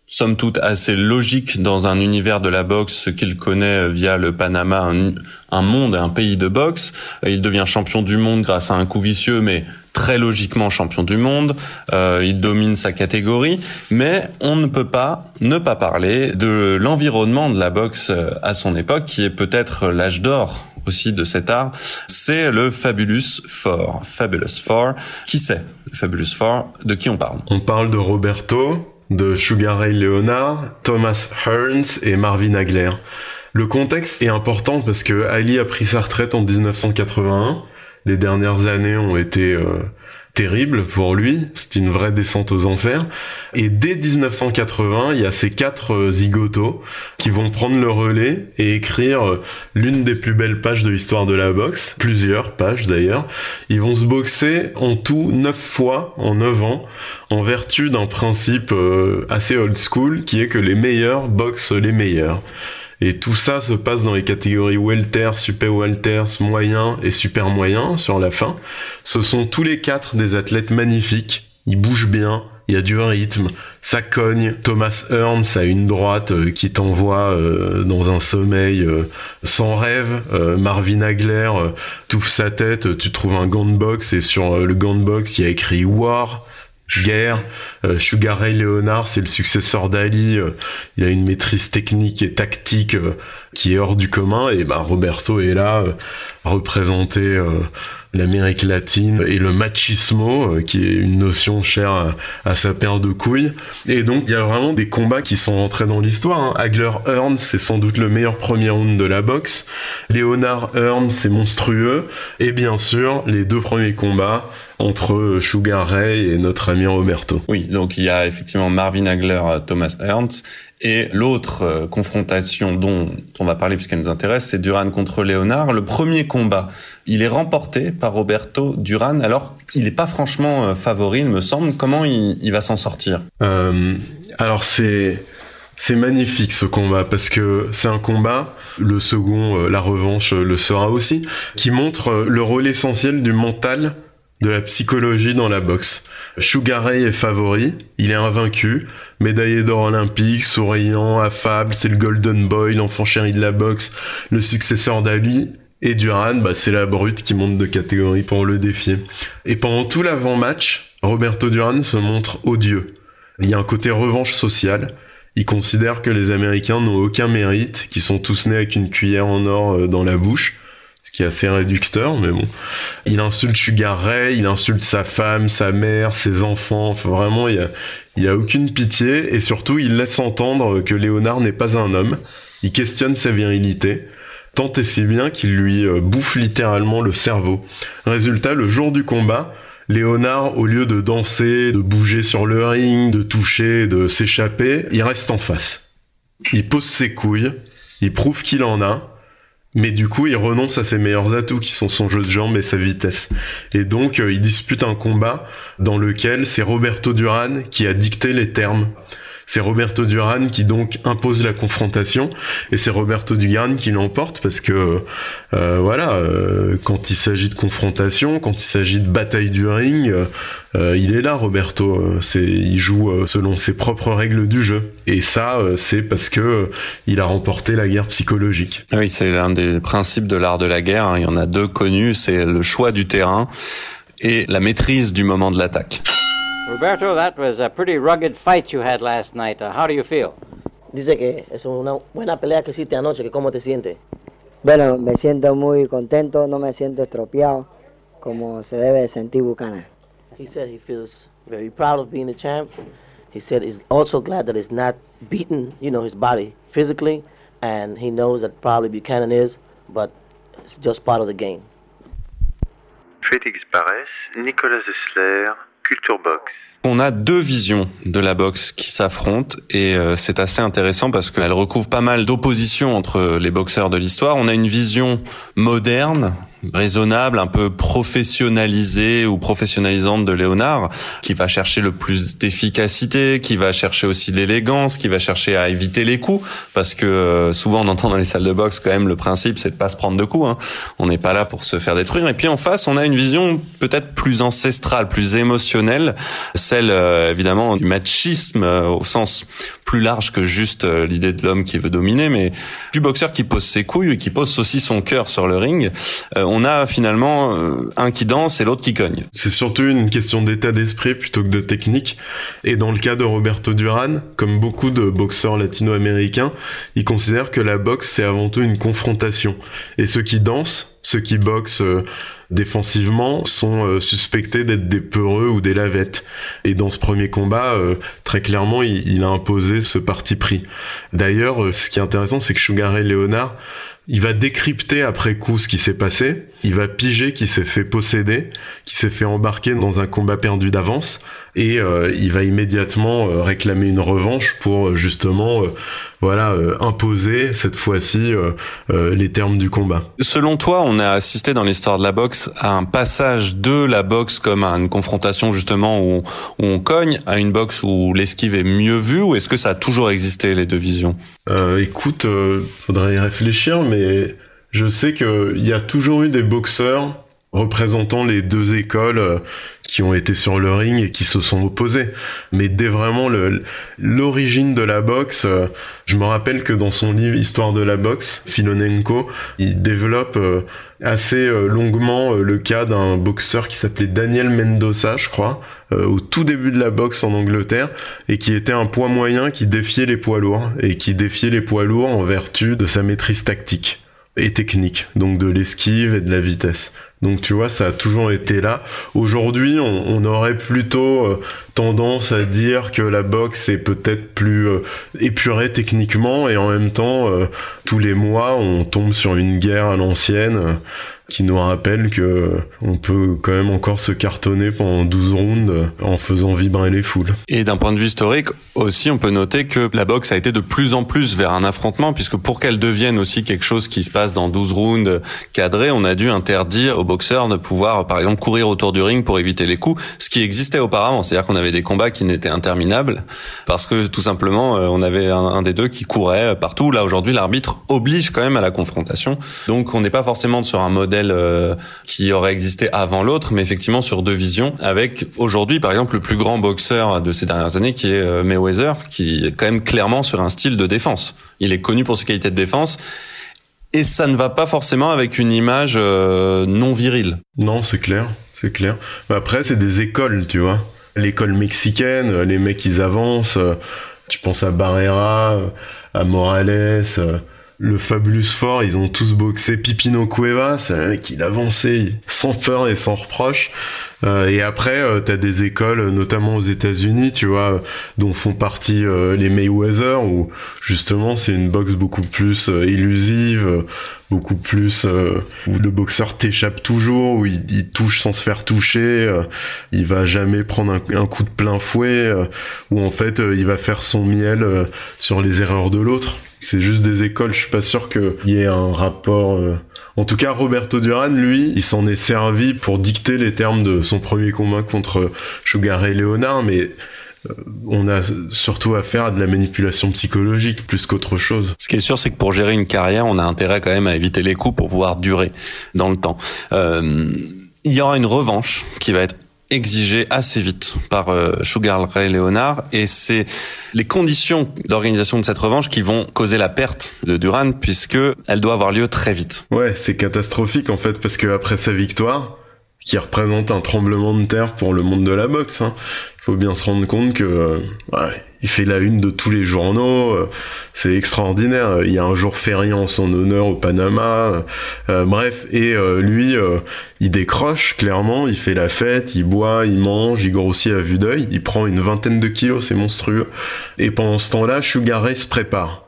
somme toute assez logique dans un univers de la boxe, qu'il connaît via le Panama, un, un, monde, un pays de boxe. Il devient champion du monde grâce à un coup vicieux, mais très logiquement champion du monde. Euh, il domine sa catégorie, mais on ne peut pas ne pas parler de l'environnement de la boxe à son époque, qui est peut-être l'âge d'or aussi de cet art, c'est le Fabulous Four. Fabulous Four. Qui c'est le Fabulous Four? De qui on parle? On parle de Roberto, de Sugar Ray Leonard, Thomas Hearns et Marvin Hagler. Le contexte est important parce que Ali a pris sa retraite en 1981. Les dernières années ont été euh, terrible pour lui, c'est une vraie descente aux enfers. Et dès 1980, il y a ces quatre euh, zigotos qui vont prendre le relais et écrire euh, l'une des plus belles pages de l'histoire de la boxe, plusieurs pages d'ailleurs. Ils vont se boxer en tout neuf fois en neuf ans, en vertu d'un principe euh, assez old school qui est que les meilleurs boxent les meilleurs. Et tout ça se passe dans les catégories welter, super welter, moyen et super moyen sur la fin. Ce sont tous les quatre des athlètes magnifiques. Ils bougent bien, il y a du rythme, ça cogne. Thomas Hearns a une droite euh, qui t'envoie euh, dans un sommeil euh, sans rêve. Marvin Hagler touffe sa tête, tu trouves un gant de boxe et sur le gant de boxe il y a écrit War guerre. Euh, Sugar Ray Leonard, c'est le successeur d'Ali. Euh, il a une maîtrise technique et tactique euh, qui est hors du commun. Et bah, Roberto est là, représenter l'Amérique latine et le machismo, qui est une notion chère à, sa paire de couilles. Et donc, il y a vraiment des combats qui sont rentrés dans l'histoire. Hein. Hagler Hearns, c'est sans doute le meilleur premier round de la boxe. Leonard Hearns, c'est monstrueux. Et bien sûr, les deux premiers combats, entre Sugar Ray et notre ami Roberto. Oui, donc il y a effectivement Marvin Hagler, euh, Thomas Ernst, et l'autre euh, confrontation dont on va parler puisqu'elle nous intéresse, c'est Duran contre Léonard. Le premier combat, il est remporté par Roberto Duran, alors il n'est pas franchement euh, favori, il me semble. Comment il, va s'en sortir? Alors c'est... C'est magnifique ce combat parce que c'est un combat, le second, la revanche le sera aussi, qui montre le rôle essentiel du mental de la psychologie dans la boxe. Sugar Ray est favori, il est invaincu, médaillé d'or olympique, souriant, affable, c'est le Golden Boy, l'enfant chéri de la boxe, le successeur d'Ali, et Duran, bah, c'est la brute qui monte de catégorie pour le défier. Et pendant tout l'avant-match, Roberto Duran se montre odieux. Il y a un côté revanche sociale. Il considère que les Américains n'ont aucun mérite, qu'ils sont tous nés avec une cuillère en or euh, dans la bouche qui est assez réducteur, mais bon. Il insulte Sugar Ray, il insulte sa femme, sa mère, ses enfants. Vraiment, il y a, a aucune pitié et surtout, il laisse entendre que Léonard n'est pas un homme. Il questionne sa virilité. tant et si bien qu'il lui euh, bouffe littéralement le cerveau. Résultat, le jour du combat, Léonard, au lieu de danser, de bouger sur le ring, de toucher, de s'échapper, il reste en face. Il pose ses couilles, il prouve qu'il en a, mais du coup, il renonce à ses meilleurs atouts qui sont son jeu de jambes et sa vitesse. Et donc, euh, il dispute un combat dans lequel c'est Roberto Duran qui a dicté les termes. C'est Roberto Duran qui donc impose la confrontation et c'est Roberto Duran qui l'emporte parce que euh, voilà, euh, quand il s'agit de confrontation, quand il s'agit de bataille du ring, euh, il est là Roberto. C'est il joue selon ses propres règles du jeu et ça c'est parce que il a remporté la guerre psychologique. Oui, c'est l'un des principes de l'art de la guerre. Hein. Il y en a deux connus, c'est le choix du terrain et la maîtrise du moment de l'attaque. Roberto, that was a pretty rugged fight you had last night. Uh, how do you feel? Dice que es una buena pelea que hiciste anoche, que cómo te sientes. Bueno, me siento muy contento, no me siento estropeado, como se debe sentir Buchanan. He said he feels very proud of being the champ. He said he's also glad that it's not beaten, you know, his body physically, and he knows that probably Buchanan is, but it's just part of the game. Félix Barès, Nicolas On a deux visions de la boxe qui s'affrontent et euh, c'est assez intéressant parce qu'elle recouvre pas mal d'opposition entre les boxeurs de l'histoire. On a une vision moderne raisonnable, un peu professionnalisée ou professionnalisante de Léonard, qui va chercher le plus d'efficacité, qui va chercher aussi l'élégance, qui va chercher à éviter les coups, parce que euh, souvent on entend dans les salles de boxe quand même le principe c'est de pas se prendre de coups. Hein. On n'est pas là pour se faire détruire. Et puis en face, on a une vision peut-être plus ancestrale, plus émotionnelle, celle euh, évidemment du machisme euh, au sens plus large que juste l'idée de l'homme qui veut dominer, mais du boxeur qui pose ses couilles et qui pose aussi son cœur sur le ring on a finalement euh, un qui danse et l'autre qui cogne. C'est surtout une question d'état d'esprit plutôt que de technique. Et dans le cas de Roberto Duran, comme beaucoup de boxeurs latino-américains, il considère que la boxe c'est avant tout une confrontation. Et ceux qui dansent, ceux qui boxent euh, défensivement sont euh, suspectés d'être des peureux ou des lavettes. Et dans ce premier combat, très clairement, il, a imposé ce parti pris. D'ailleurs, ce qui est intéressant, c'est que Sugar Ray Leonard il va décrypter après coup ce qui s'est passé, il va piger qu'il s'est fait posséder, qu'il s'est fait embarquer dans un combat perdu d'avance, et euh, il va immédiatement euh, réclamer une revanche pour euh, justement voilà imposer cette fois-ci les termes du combat. Selon toi, on a assisté dans l'histoire de la boxe à un passage de la boxe comme à une confrontation justement où, on cogne à une boxe où l'esquive est mieux vue ou est-ce que ça a toujours existé les deux visions? Écoute, faudrait y réfléchir, mais je sais qu'il y a toujours eu des boxeurs représentant les deux écoles euh, qui ont été sur le ring et qui se sont opposées. Mais dès vraiment l'origine de la boxe, euh, je me rappelle que dans son livre Histoire de la boxe, Filonenko, il développe euh, assez longuement le cas d'un boxeur qui s'appelait Daniel Mendoza, je crois, au tout début de la boxe en Angleterre, et qui était un poids moyen qui défiait les poids lourds, et qui défiait les poids lourds en vertu de sa maîtrise tactique et technique, donc de l'esquive et de la vitesse. Donc tu vois, ça a toujours été là. Aujourd'hui, on, aurait plutôt euh, tendance à dire que la boxe est peut-être plus euh, épurée techniquement et en même temps, euh, tous les mois, on tombe sur une guerre à l'ancienne qui nous rappelle que on peut quand même encore se cartonner pendant 12 rounds en faisant vibrer les foules. Et d'un point de vue historique aussi, on peut noter que la boxe a été de plus en plus vers un affrontement puisque pour qu'elle devienne aussi quelque chose qui se passe dans 12 rounds cadrés, on a dû interdire aux boxeurs de pouvoir par exemple courir autour du ring pour éviter les coups, ce qui existait auparavant, c'est-à-dire qu'on avait des combats qui n'étaient interminables parce que tout simplement euh, on avait un, des deux qui courait partout. Là aujourd'hui, l'arbitre oblige quand même à la confrontation. Donc on n'est pas forcément sur un modèle euh, qui aurait existé avant l'autre, mais effectivement sur deux visions, avec aujourd'hui par exemple le plus grand boxeur de ces dernières années qui est euh, Mayweather, qui est quand même clairement sur un style de défense. Il est connu pour ses qualités de défense. Et ça ne va pas forcément avec une image euh, non virile. Non, c'est clair, c'est clair. Après, c'est des écoles, tu vois. L'école mexicaine, les mecs, ils avancent. Tu penses à Barrera, à Morales, le Fabulous Fort, ils ont tous boxé Pipino Cueva, c'est un mec il avançait sans peur et sans reproche. Euh, et après, euh, t'as des écoles, notamment aux États-Unis, tu vois, dont font partie euh, les Mayweather, où justement c'est une boxe beaucoup plus illusive, beaucoup plus euh, où le boxeur t'échappe toujours, où il, touche sans se faire toucher, euh, il va jamais prendre un, coup de plein fouet, euh, où en fait il va faire son miel sur les erreurs de l'autre. C'est juste des écoles, je suis pas sûr qu'il y ait un rapport. En tout cas, Roberto Duran, lui, il s'en est servi pour dicter les termes de son premier combat contre Sugar Ray Leonard, mais on a surtout affaire à de la manipulation psychologique plus qu'autre chose. Ce qui est sûr, c'est que pour gérer une carrière, on a intérêt quand même à éviter les coups pour pouvoir durer dans le temps. Euh, il y aura une revanche qui va être exigée assez vite par euh, Sugar Ray Leonard et c'est les conditions d'organisation de cette revanche qui vont causer la perte de Duran puisque elle doit avoir lieu très vite. Ouais, c'est catastrophique en fait parce que après sa victoire, qui représente un tremblement de terre pour le monde de la boxe. Hein. Il faut bien se rendre compte que euh, il fait la une de tous les journaux. Euh, c'est extraordinaire. Il y a un jour férié en son honneur au Panama. Euh, bref, et lui, il décroche clairement. Il fait la fête, il boit, il mange, il grossit à vue d'œil. Il prend une vingtaine de kilos, c'est monstrueux. Et pendant ce temps-là, Sugar Ray se prépare.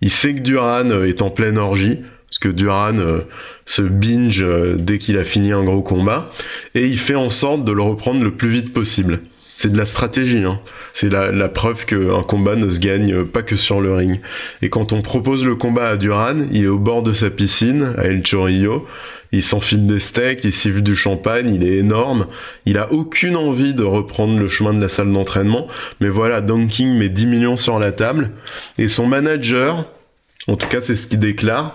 Il sait que Duran est en pleine orgie parce que Duran euh, se binge euh, dès qu'il a fini un gros combat, et il fait en sorte de le reprendre le plus vite possible. C'est de la stratégie, hein. c'est la, la, preuve qu'un combat ne se gagne pas que sur le ring. Et quand on propose le combat à Duran, il est au bord de sa piscine, à El Chorillo, il s'enfile des steaks, il s'y du champagne, il est énorme, il a aucune envie de reprendre le chemin de la salle d'entraînement, mais voilà, Don King met 10 millions sur la table, et son manager, en tout cas c'est ce qu'il déclare,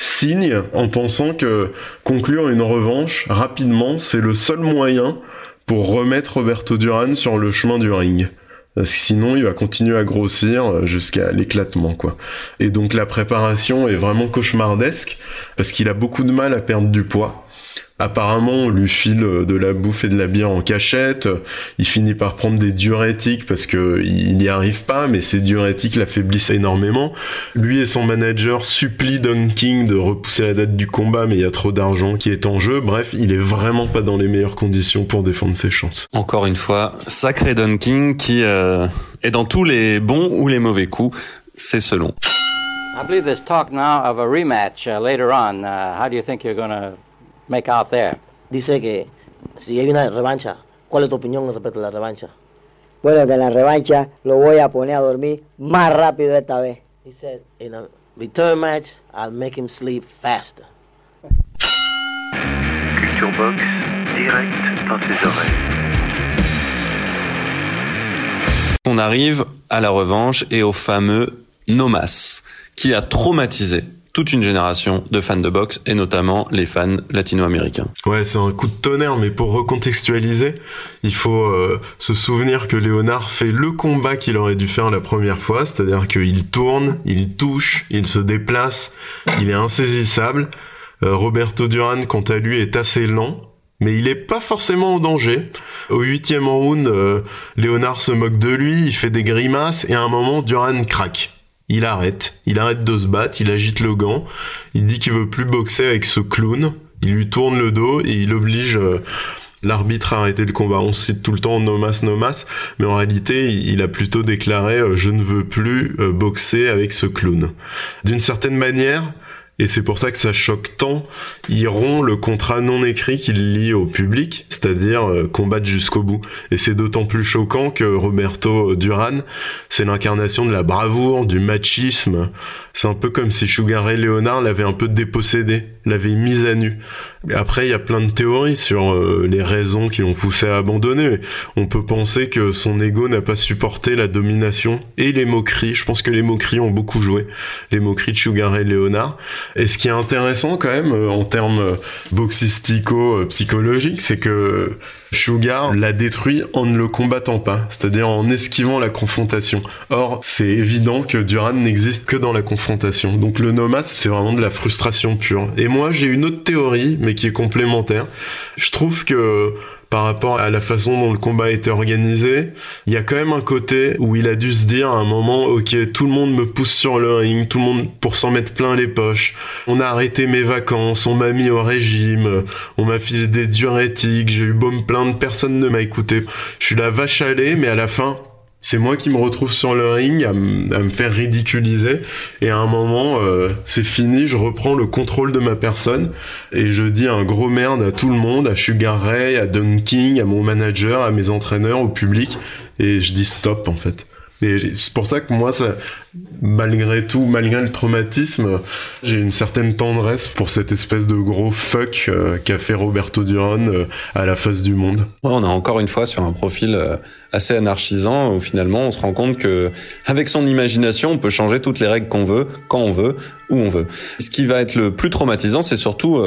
signe en pensant que conclure une revanche rapidement, c'est le seul moyen pour remettre Roberto Duran sur le chemin du ring. Que sinon, il va continuer à grossir jusqu'à l'éclatement, quoi. Et donc, la préparation est vraiment cauchemardesque, parce qu'il a beaucoup de mal à perdre du poids. Apparemment, on lui file de la bouffe et de la bière en cachette. Il finit par prendre des diurétiques parce que il n'y arrive pas, mais ces diurétiques l'affaiblissent énormément. Lui et son manager supplient Dunking de repousser la date du combat, mais il y a trop d'argent qui est en jeu. Bref, il est vraiment pas dans les meilleures conditions pour défendre ses chances. Encore une fois, sacré Dunking qui euh, est dans tous les bons ou les mauvais coups. C'est selon. I believe there's talk now of a rematch uh, later on. Uh, how do you think you're going to make out there? Dice que si hay una revancha, ¿cuál es tu opinión respecto a la revancha? Bueno, que en la revancha lo voy a poner a dormir más rápido esta vez. He said, in a return match, I'll make him sleep faster. Culture Box, direct dans tes oreilles. On arrive à la revanche et au fameux Nomas, qui a traumatisé toute une génération de fans de boxe et notamment les fans latino-américains. Ouais, c'est un coup de tonnerre, mais pour recontextualiser, il faut euh, se souvenir que Léonard fait le combat qu'il aurait dû faire la première fois, c'est-à-dire qu'il tourne, il touche, il se déplace, il est insaisissable. Euh, Roberto Duran, quant à lui, est assez lent, mais il est pas forcément en danger. Au huitième round, euh, Léonard se moque de lui, il fait des grimaces, et à un moment, Duran craque il arrête, il arrête de se battre, il agite le gant, il dit qu'il veut plus boxer avec ce clown, il lui tourne le dos et il oblige euh, l'arbitre à arrêter le combat. On cite tout le temps Nomas Nomas, mais en réalité, il a plutôt déclaré euh, je ne veux plus euh, boxer avec ce clown. D'une certaine manière, et c'est pour ça que ça choque tant. Il rompt le contrat non écrit qu'il lie au public, c'est-à-dire euh, combattre jusqu'au bout. Et c'est d'autant plus choquant que Roberto Duran, c'est l'incarnation de la bravoure, du machisme. C'est un peu comme si Sugar Ray Leonard l'avait un peu dépossédé, l'avait mise à nu. Après, il y a plein de théories sur euh, les raisons qui l'ont poussé à abandonner. On peut penser que son ego n'a pas supporté la domination et les moqueries. Je pense que les moqueries ont beaucoup joué. Les moqueries de Sugar Ray Leonard. Et ce qui est intéressant quand même euh, en termes euh, boxistico-psychologiques, c'est que Sugar l'a détruit en ne le combattant pas, c'est-à-dire en esquivant la confrontation. Or, c'est évident que Duran n'existe que dans la confrontation. Donc le nomas, c'est vraiment de la frustration pure. Et moi, j'ai une autre théorie, mais qui est complémentaire. Je trouve que par rapport à la façon dont le combat été organisé, il y a quand même un côté où il a dû se dire à un moment, ok, tout le monde me pousse sur le ring, tout le monde pour s'en mettre plein les poches. On a arrêté mes vacances, on m'a mis au régime, on m'a filé des diurétiques, j'ai eu beau me plaindre, personne ne m'a écouté. Je suis la vache à mais à la fin, C'est moi qui me retrouve sur le ring à, me faire ridiculiser et à un moment euh, c'est fini, je reprends le contrôle de ma personne et je dis un gros merde à tout le monde, à Sugar Ray, à Dunking, à mon manager, à mes entraîneurs, au public et je dis stop en fait. Et c'est pour ça que moi, ça, malgré tout, malgré le traumatisme, j'ai une certaine tendresse pour cette espèce de gros fuck euh, qu'a fait Roberto Duran euh, à la face du monde. on est encore une fois sur un profil euh, assez anarchisant où finalement on se rend compte que avec son imagination, on peut changer toutes les règles qu'on veut, quand on veut, où on veut. Ce qui va être le plus traumatisant, c'est surtout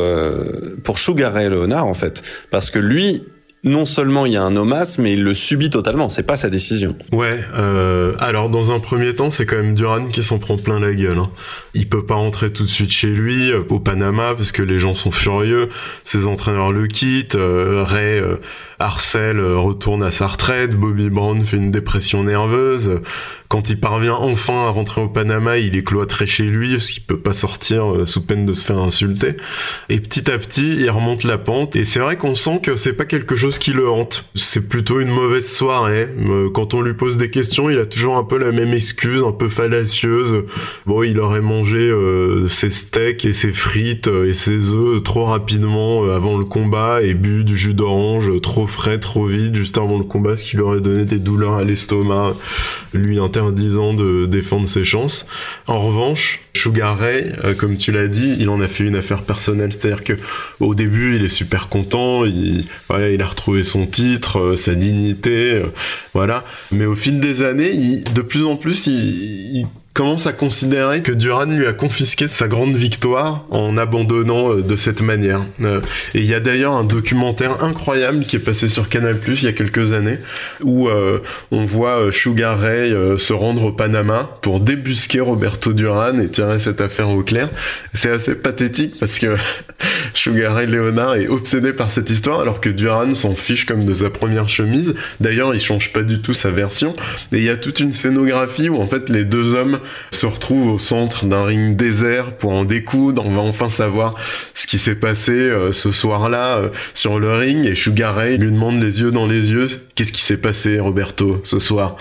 pour Sugar Ray Leonard en fait, parce que lui, non seulement il y a un homas, mais il le subit totalement. C'est pas sa décision. Ouais. Euh, alors dans un premier temps, c'est quand même Duran qui s'en prend plein la gueule. Hein. Il peut pas rentrer tout de suite chez lui euh, au Panama parce que les gens sont furieux. Ses entraîneurs le quittent. Euh, Ray Arcel retourne à sa retraite. Bobby Brown fait une dépression nerveuse. Quand il parvient enfin à rentrer au Panama, il est cloîtré chez lui parce qu'il peut pas sortir euh, sous peine de se faire insulter. Et petit à petit, il remonte la pente. Et c'est vrai qu'on sent que c'est pas quelque chose qui le hante. C'est plutôt une mauvaise soirée. Euh, quand on lui pose des questions, il a toujours un peu la même excuse, un peu fallacieuse. Bon, il aurait mangé euh, ses steaks et ses frites et ses œufs trop rapidement avant le combat et bu du jus d'orange trop frais, trop vite juste avant le combat, ce qui lui aurait donné des douleurs à l'estomac. Lui, inter ans de défendre ses chances. En revanche, Sugar Ray, euh, comme tu l'as dit, il en a fait une affaire personnelle. C'est-à-dire que au début, il est super content, il, voilà, il a retrouvé son titre, euh, sa dignité, euh, voilà. Mais au fil des années, de plus en plus, il commence à considérer que Duran lui a confisqué sa grande victoire en abandonnant euh, de cette manière. Euh, et il y a d'ailleurs un documentaire incroyable qui est passé sur Canal Plus il y a quelques années où euh, on voit Sugar Ray se rendre au Panama pour débusquer Roberto Duran et tirer cette affaire au clair. C'est assez pathétique parce que Sugar Ray Leonard est obsédé par cette histoire alors que Duran s'en fiche comme de sa première chemise. D'ailleurs, il change pas du tout sa version et il y a toute une scénographie où en fait les deux hommes se retrouve au centre d'un ring désert pour en découdre. On va enfin savoir ce qui s'est passé euh, ce soir-là euh, sur le ring. Et Sugar Ray lui demande les yeux dans les yeux, qu'est-ce qui s'est passé, Roberto, ce soir?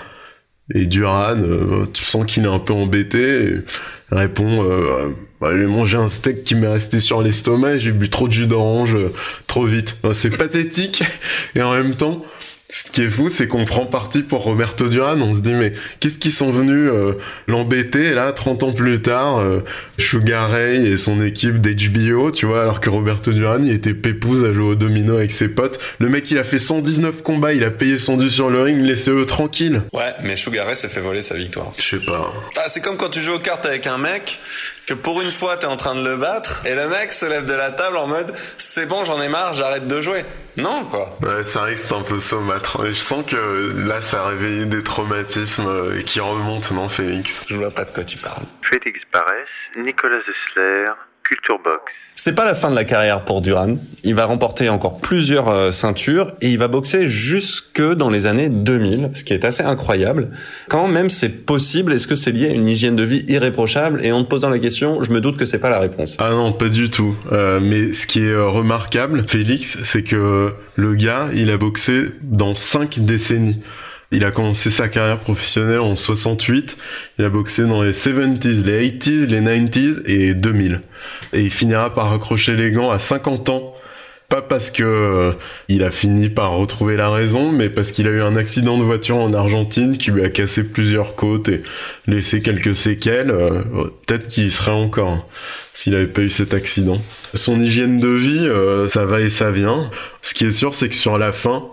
Et Duran, euh, tu sens qu'il est un peu embêté. Répond, bah, j'ai mangé un steak qui m'est resté sur l'estomac j'ai bu trop de jus d'orange trop vite. C'est pathétique et en même temps, ce qui est fou, c'est qu'on prend parti pour Roberto Duran. On se dit, mais qu'est-ce qu'ils sont venus euh, l'embêter Et là, 30 ans plus tard, euh, Sugar Ray et son équipe d'HBO, tu vois, alors que Roberto Duran, il était pépouze à jouer au domino avec ses potes. Le mec, il a fait 119 combats, il a payé son dû sur le ring, laissez-eux tranquille. Ouais, mais Sugar Ray s'est fait voler sa victoire. Je sais pas. Ah, c'est comme quand tu joues aux cartes avec un mec, que pour une fois t'es en train de le battre et le mec se lève de la table en mode c'est bon j'en ai marre j'arrête de jouer. Non quoi. Ouais ça risque un peu saumâtre et je sens que là ça a réveillé des traumatismes euh, qui remontent non Félix? Je vois pas de quoi tu parles. Félix Barès Nicolas Zessler Culture Box. C'est pas la fin de la carrière pour Duran. Il va remporter encore plusieurs euh, ceintures et il va boxer jusque dans les années 2000, ce qui est assez incroyable. Quand même c'est possible, est-ce que c'est lié à une hygiène de vie irréprochable? Et en te posant la question, je me doute que c'est pas la réponse. Ah non, pas du tout. Euh, mais ce qui est euh, remarquable, Félix, c'est que le gars, il a boxé dans cinq décennies. Il a commencé sa carrière professionnelle en 68. Il a boxé dans les 70s, les 80s, les 90s et 2000. Et il finira par raccrocher les gants à 50 ans. Pas parce que euh, il a fini par retrouver la raison, mais parce qu'il a eu un accident de voiture en Argentine qui lui a cassé plusieurs côtes et laissé quelques séquelles. Euh, peut-être qu'il serait encore hein, s'il avait pas eu cet accident. Son hygiène de vie, euh, ça va et ça vient. Ce qui est sûr, c'est que sur la fin,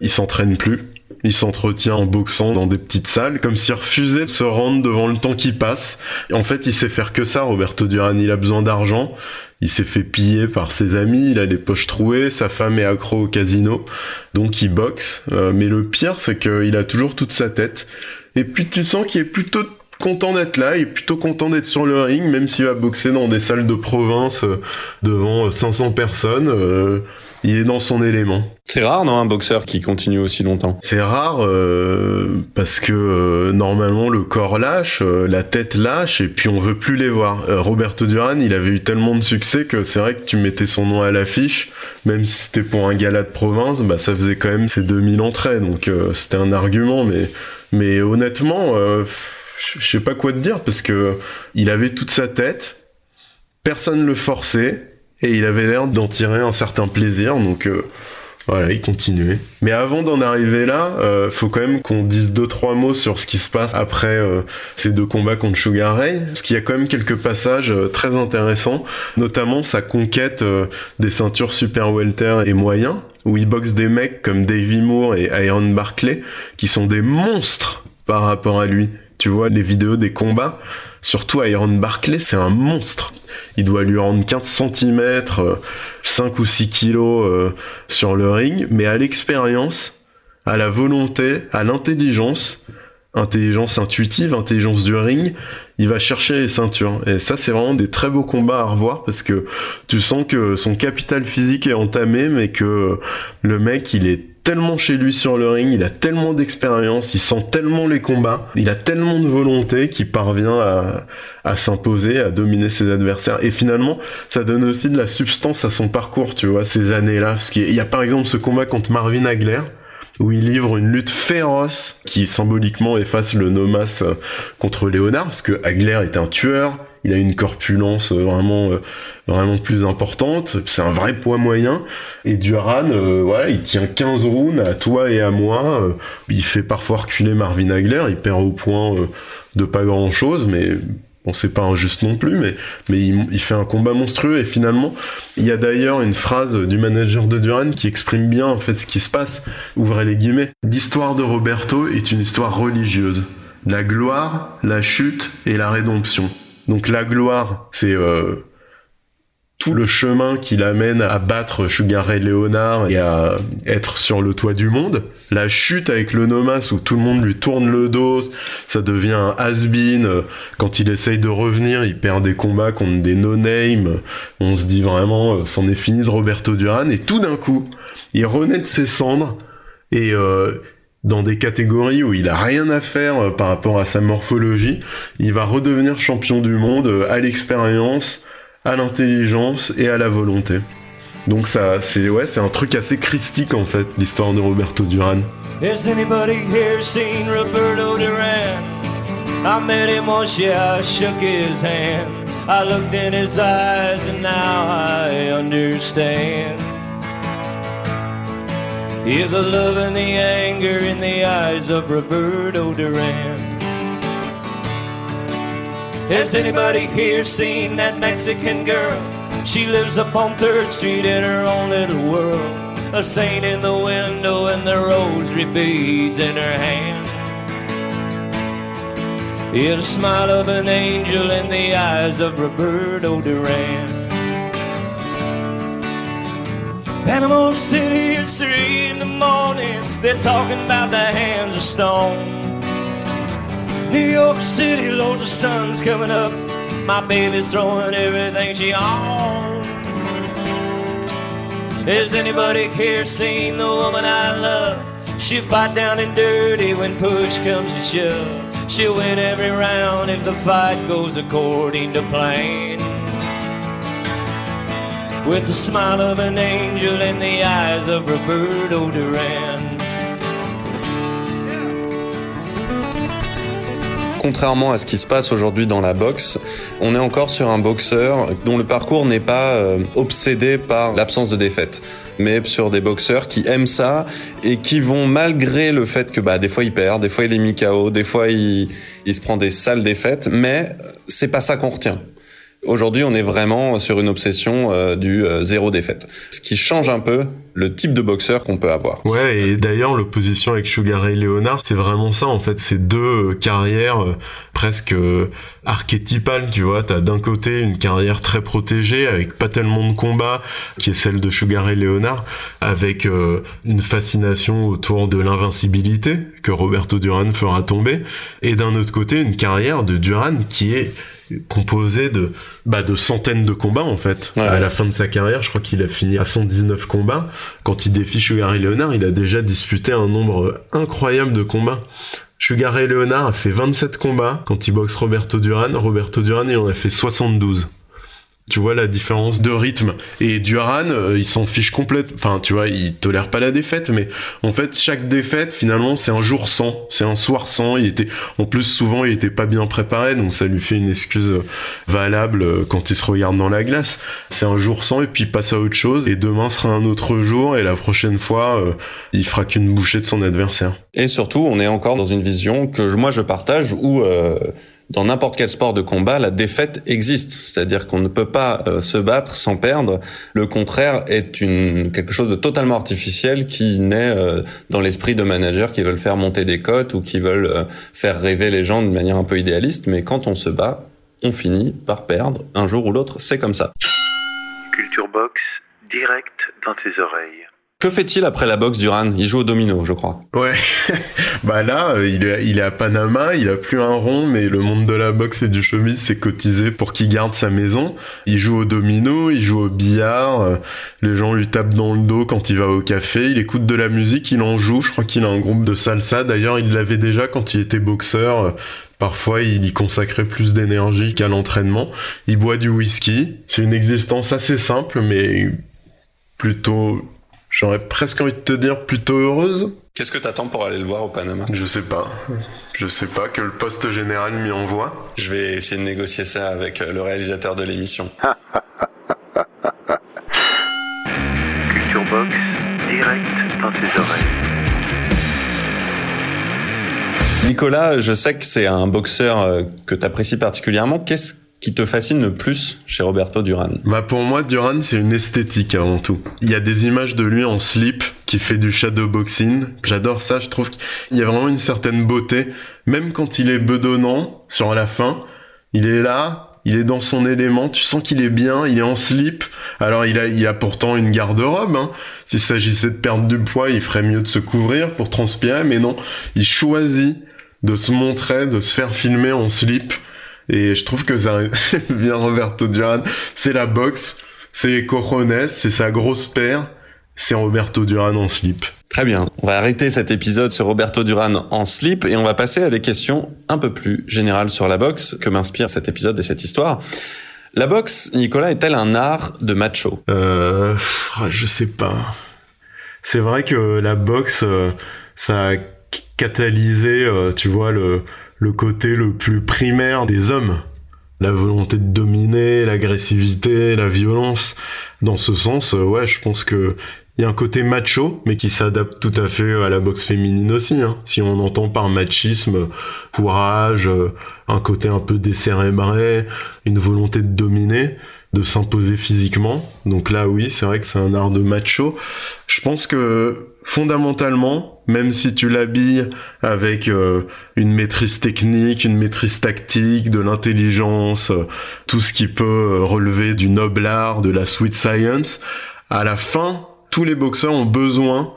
il s'entraîne plus il s'entretient en boxant dans des petites salles, comme s'il refusait de se rendre devant le temps qui passe. En fait, il sait faire que ça, Roberto Duran. Il a besoin d'argent. Il s'est fait piller par ses amis, il a des poches trouées, sa femme est accro au casino, donc il boxe. Euh, mais le pire, c'est qu'il a toujours toute sa tête. Et puis tu sens qu'il est plutôt content d'être là, il est plutôt content d'être sur le ring, même s'il va boxer dans des salles de province euh, devant 500 personnes. euh, il est dans son élément. C'est rare, non, un boxeur qui continue aussi longtemps? C'est rare euh, parce que euh, normalement le corps lâche, euh, la tête lâche et puis on veut plus les voir. Euh, Roberto Duran, il avait eu tellement de succès que c'est vrai que tu mettais son nom à l'affiche, même si c'était pour un gala de province, bah ça faisait quand même ses 2000 entrées, donc euh, c'était un argument. Mais mais honnêtement, euh, je je sais pas quoi te dire parce que il avait toute sa tête, personne le forçait et il avait l'air d'en tirer un certain plaisir, donc. euh, voilà, il continuait. Mais avant d'en arriver là, euh, faut quand même qu'on dise deux trois mots sur ce qui se passe après euh, ces deux combats contre Sugar Ray, parce qu'il y a quand même quelques passages euh, très intéressants, notamment sa conquête euh, des ceintures super welter et moyens, où il boxe des mecs comme Davey Moore et Iron Barclay, qui sont des monstres par rapport à lui. Tu vois les vidéos des combats, surtout Iron Barclay, c'est un monstre. Il doit lui rendre 15 cm, 5 ou 6 kilos euh, sur le ring, mais à l'expérience, à la volonté, à l'intelligence, intelligence intuitive, intelligence du ring, il va chercher les ceintures. Et ça, c'est vraiment des très beaux combats à revoir parce que tu sens que son capital physique est entamé, mais que le mec, il est tellement chez lui sur le ring, il a tellement d'expérience, il sent tellement les combats, il a tellement de volonté qu'il parvient à, s'imposer, à dominer ses adversaires. Et finalement, ça donne aussi de la substance à son parcours, tu vois, ces années-là. Parce qu'il y a par exemple ce combat contre Marvin Hagler, où il livre une lutte féroce qui symboliquement efface le nomas euh, contre Léonard, parce que Hagler est un tueur, il a une corpulence euh, vraiment euh, vraiment plus importante, c'est un vrai poids moyen, et Duran, euh, voilà, il tient 15 rounds à toi et à moi, il fait parfois reculer Marvin Hagler, il perd au point de pas grand chose, mais bon, c'est pas injuste non plus, mais, mais il, il fait un combat monstrueux, et finalement, il y a d'ailleurs une phrase du manager de Duran qui exprime bien en fait ce qui se passe, ouvrez les guillemets, l'histoire de Roberto est une histoire religieuse, la gloire, la chute et la rédemption. Donc la gloire, c'est euh, tout le chemin qui l'amène à battre Sugar Ray Leonard et à être sur le toit du monde. La chute avec le Nomas où tout le monde lui tourne le dos, ça devient un has-been. Quand il essaye de revenir, il perd des combats contre des no-name. On se dit vraiment, euh, c'en est fini de Roberto Duran. Et tout d'un coup, il renaît de ses cendres et euh, dans des catégories où il a rien à faire euh, par rapport à sa morphologie, il va redevenir champion du monde euh, à l'expérience, à l'intelligence et à la volonté. Donc ça, c'est un truc assez christique en fait, l'histoire de Roberto Duran. Has anybody here seen Roberto Duran? I met him once, I shook his hand. I looked in his eyes and now I understand. Yeah, the love and the anger in the eyes of Roberto Duran. Has anybody here seen that Mexican girl? She lives up on 3rd Street in her own little world. A saint in the window and the rosary beads in her hand. Yeah, the smile of an angel in the eyes of Roberto Duran. Panama City, it's three in the morning. They're talking about the hands of stone. New York City, Lord, the sun's coming up. My baby's throwing everything she owns. Has anybody here seen the woman I love? She'll fight down and dirty when push comes to shove. She'll win every round if the fight goes according to plan. With the smile of an angel in the eyes of Roberto Duran. Contrairement à ce qui se passe aujourd'hui dans la boxe, on est encore sur un boxeur dont le parcours n'est pas euh, obsédé par l'absence de défaite, mais sur des boxeurs qui aiment ça et qui vont malgré le fait que bah des fois il perd, des fois il est mis KO, des fois il, il se prend des sales défaites, mais c'est pas ça qu'on retient. Aujourd'hui, on est vraiment sur une obsession euh, du euh, zéro défaite, ce qui change un peu le type de boxeur qu'on peut avoir. Ouais, et d'ailleurs l'opposition avec Sugar Ray Leonard, c'est vraiment ça en fait, c'est deux euh, carrières presque archétypales, tu vois, t'as d'un côté une carrière très protégée avec pas tellement de combats, qui est celle de Sugar Ray Leonard, avec une fascination autour de l'invincibilité que Roberto Duran fera tomber, et d'un autre côté une carrière de Duran qui est composé de bah de centaines de combats en fait. à la fin de sa carrière, je crois qu'il a fini à 119 combats. Quand il défie Sugar Ray Leonard, il a déjà disputé un nombre incroyable de combats. Sugar Ray Leonard a fait 27 combats quand il boxe Roberto Duran. Roberto Duran, il en a fait 72. Tu vois la différence de rythme. Et Duran, euh, il s'en fiche complètement. Enfin, tu vois, il tolère pas la défaite, mais en fait, chaque défaite, finalement, c'est un jour sans. C'est un soir sans. Il était, en plus, souvent, il était pas bien préparé, donc ça lui fait une excuse euh, valable euh, quand il se regarde dans la glace. C'est un jour sans, et puis il passe à autre chose. Et demain sera un autre jour, et la prochaine fois, il fera qu'une bouchée de son adversaire. Et surtout, on est encore dans une vision que moi je partage où dans n'importe quel sport de combat, la défaite existe. C'est-à-dire qu'on ne peut pas euh, se battre sans perdre. Le contraire est une, quelque chose de totalement artificiel qui naît euh, dans l'esprit de managers qui veulent faire monter des cotes ou qui veulent euh, faire rêver les gens de manière un peu idéaliste. Mais quand on se bat, on finit par perdre un jour ou l'autre. C'est comme ça. Culture Box, direct dans tes oreilles. Que fait-il après la boxe Duran Il joue au domino, je crois. Ouais. bah là, euh, il, est, à Panama, il a plus un rond, mais le monde de la boxe et du showbiz s'est cotisé pour qu'il garde sa maison. Il joue au domino, il joue au billard, euh, les gens lui tapent dans le dos quand il va au café, il écoute de la musique, il en joue, je crois qu'il a un groupe de salsa. D'ailleurs, il l'avait déjà quand il était boxeur. Euh, parfois, il y consacrait plus d'énergie qu'à l'entraînement. Il boit du whisky. C'est une existence assez simple, mais plutôt J'aurais presque envie de te dire plutôt heureuse. Qu'est-ce que t'attends pour aller le voir au Panama? Je sais pas. Je sais pas que le poste général m'y envoie. Je vais essayer de négocier ça avec euh, le réalisateur de l'émission. Culture Box, direct dans tes oreilles. Nicolas, je sais que c'est un boxeur euh, que t'apprécies particulièrement. Qu'est-ce qui te fascine le plus chez Roberto Duran Bah pour moi Duran c'est une esthétique avant tout. Il y a des images de lui en slip qui fait du shadow boxing. J'adore ça, je trouve qu'il y a vraiment une certaine beauté même quand il est bedonnant sur la fin, il est là, il est dans son élément, tu sens qu'il est bien, il est en slip. Alors il a, il a pourtant une garde-robe. Hein. S'il s'agissait de perdre du poids, il ferait mieux de se couvrir pour transpirer, mais non, il choisit de se montrer, de se faire filmer en slip et je trouve que ça vient Roberto Duran. C'est la boxe, c'est les cojones, c'est sa grosse paire, c'est Roberto Duran en slip. Très bien. On va arrêter cet épisode sur Roberto Duran en slip et on va passer à des questions un peu plus générales sur la boxe que m'inspire cet épisode et cette histoire. La boxe, Nicolas, est-elle un art de macho? Euh, je sais pas. C'est vrai que la boxe, euh, ça a catalysé, euh, tu vois, le, le côté le plus primaire des hommes. La volonté de dominer, l'agressivité, la violence. Dans ce sens, euh, ouais, je pense que il y a un côté macho, mais qui s'adapte tout à fait à la boxe féminine aussi. Hein. Si on entend par machisme, courage, euh, un côté un peu décérébré, une volonté de dominer, de s'imposer physiquement. Donc là, oui, c'est vrai que c'est un art de macho. Je pense que fondamentalement, même si tu l'habilles avec euh, une maîtrise technique, une maîtrise tactique, de l'intelligence, euh, tout ce qui peut euh, relever du noble art, de la sweet science, à la fin, tous les boxeurs ont besoin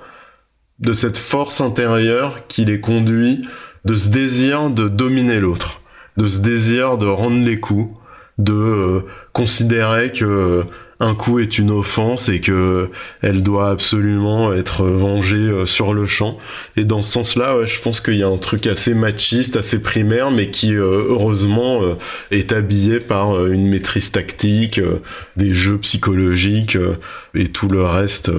de cette force intérieure qui les conduit, de ce désir de dominer l'autre, de ce désir de rendre les coups, de considérer que un coup est une offense et que elle doit absolument être vengée euh, sur le champ. Et dans ce sens-là, je pense qu'il y a un truc assez machiste, assez primaire, mais qui euh, heureusement euh, est habillé par une maîtrise tactique, des jeux psychologiques et tout le reste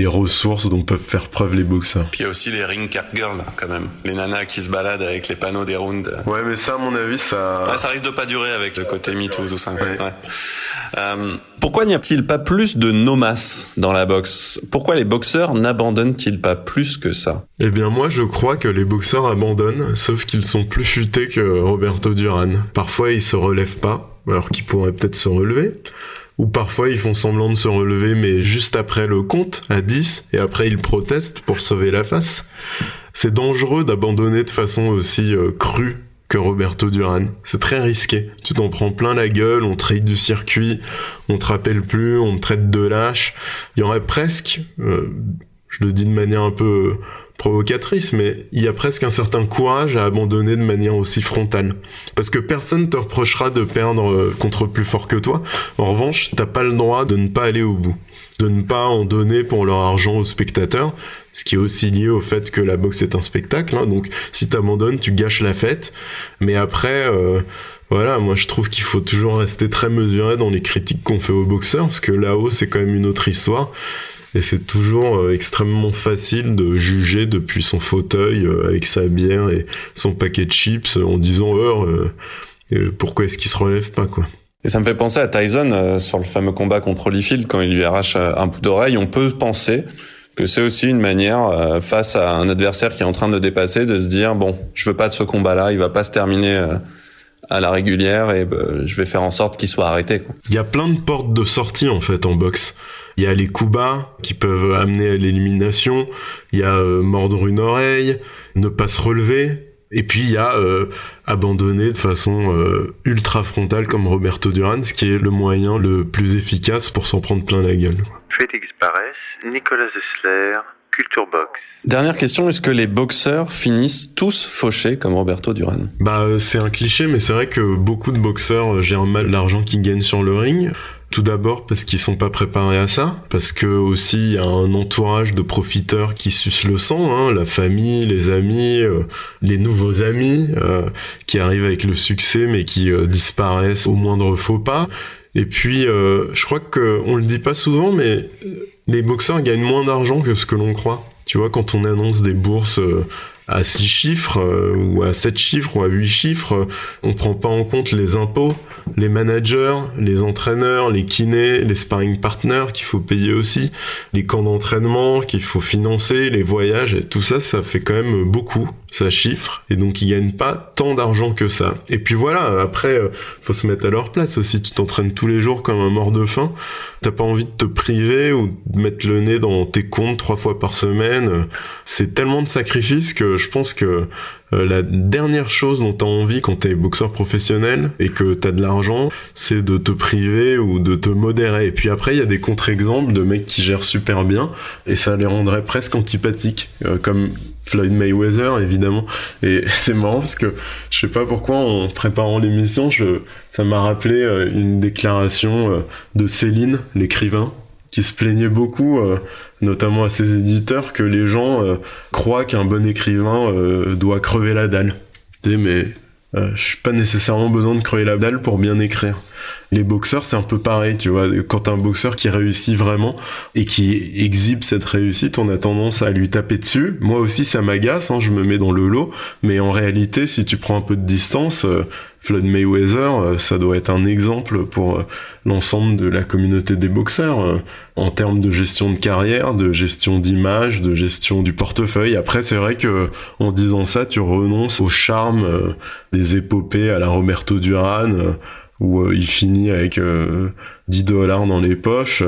des ressources dont peuvent faire preuve les boxeurs. Puis il y a aussi les ring cat girls quand même, les nanas qui se baladent avec les panneaux des rounds. Ouais, mais ça, à mon avis, ça. ça risque de pas durer avec le côté MeToo tout ça. Ouais. Euh, pourquoi n'y a-t-il pas plus de nomas dans la boxe? Pourquoi les boxeurs n'abandonnent-ils pas plus que ça? Eh bien moi je crois que les boxeurs abandonnent, sauf qu'ils sont plus futés que Roberto Duran. Parfois ils se relèvent pas, alors qu'ils pourraient peut-être se relever. Ou parfois ils font semblant de se relever mais juste après le compte à 10 et après ils protestent pour sauver la face. C'est dangereux d'abandonner de façon aussi euh, crue que Roberto Duran. C'est très risqué. Tu t'en prends plein la gueule, on te du circuit, on te rappelle plus, on te traite de lâche. Il y aurait presque, euh, je le dis de manière un peu provocatrice, mais il y a presque un certain courage à abandonner de manière aussi frontale. Parce que personne te reprochera de perdre euh, contre plus fort que toi. En revanche, t'as pas le droit de ne pas aller au bout. De ne pas en donner pour leur argent aux spectateurs. Ce qui est aussi lié au fait que la boxe est un spectacle. Hein. donc si t'abandonnes, tu gâches la fête. Mais après, euh, voilà, moi je trouve qu'il faut toujours rester très mesuré dans les critiques qu'on fait aux boxeurs. Parce que là-haut, c'est quand même une autre histoire. Et c'est toujours euh, extrêmement facile de juger depuis son fauteuil euh, avec sa bière et son paquet de chips en disant oh, euh, pourquoi est-ce qu'il se relève pas quoi. Et ça me fait penser à Tyson sur le fameux combat contre Holyfield quand il lui arrache un bout d'oreille. On peut penser que c'est aussi une manière face à un adversaire qui est en train de dépasser de se dire bon je veux pas de ce combat-là, il va pas se terminer à la régulière et je vais faire en sorte qu'il soit arrêté. Il y a plein de portes de sortie en fait en boxe. Il y a les coups bas qui peuvent amener à l'élimination. Il y a euh, mordre une oreille, ne pas se relever. Et puis il y a euh, abandonner de façon euh, ultra frontale comme Roberto Duran, ce qui est le moyen le plus efficace pour s'en prendre plein la gueule. Félix Barès, Nicolas Zessler, Culture Box. Dernière question, est-ce que les boxeurs finissent tous fauchés comme Roberto Duran? Bah c'est un cliché, mais c'est vrai que beaucoup de boxeurs gèrent mal l'argent qu'ils gagnent sur le ring. Tout d'abord parce qu'ils sont pas préparés à ça, parce que aussi il y a un entourage de profiteurs qui sucent le sang, hein, la famille, les amis, euh, les nouveaux amis euh, qui arrivent avec le succès mais qui euh, disparaissent au moindre faux pas. Et puis je crois que on le dit pas souvent, mais les boxeurs gagnent moins d'argent que ce que l'on croit. Tu vois, quand on annonce des bourses à 6 chiffres ou à 7 chiffres ou à 8 chiffres, on prend pas en compte les impôts, les managers, les entraîneurs, les kinés, les sparring partners qu'il faut payer aussi, les camps d'entraînement qu'il faut financer, les voyages, et tout ça, ça fait quand même beaucoup, ça chiffre, et donc ils gagnent pas tant d'argent que ça. Et puis voilà, après, euh, faut se mettre à leur place aussi, tu t'entraînes tous les jours comme un mort de faim, t'as pas envie de te priver ou de mettre le nez dans tes comptes trois fois par semaine, c'est tellement de sacrifices que je pense que euh, la dernière chose dont tu as envie quand tu es boxeur professionnel et que tu as de l'argent, c'est de te priver ou de te modérer. Et puis après, il y a des contre-exemples de mecs qui gèrent super bien et ça les rendrait presque antipathiques, euh, comme Floyd Mayweather évidemment. Et c'est marrant parce que je sais pas pourquoi en préparant l'émission, ça m'a rappelé euh, une déclaration de Céline, l'écrivain, qui se plaignait beaucoup, euh, notamment à ses éditeurs, que les gens euh, croient qu'un bon écrivain euh, doit crever la dalle. Mais je suis pas nécessairement besoin de crever la dalle pour bien écrire. Les boxeurs, c'est un peu pareil, tu vois. Quand un boxeur qui réussit vraiment et qui exhibe cette réussite, on a tendance à lui taper dessus. Moi aussi, ça m'agace, hein, je me mets dans le lot. Mais en réalité, si tu prends un peu de distance, Floyd Mayweather, euh, ça doit être un exemple pour euh, l'ensemble de la communauté des boxeurs euh, en termes de gestion de carrière, de gestion d'image, de gestion du portefeuille. Après, c'est vrai que en disant ça, tu renonces au charme des épopées à la Roberto Duran où il finit avec 10 dollars dans les poches,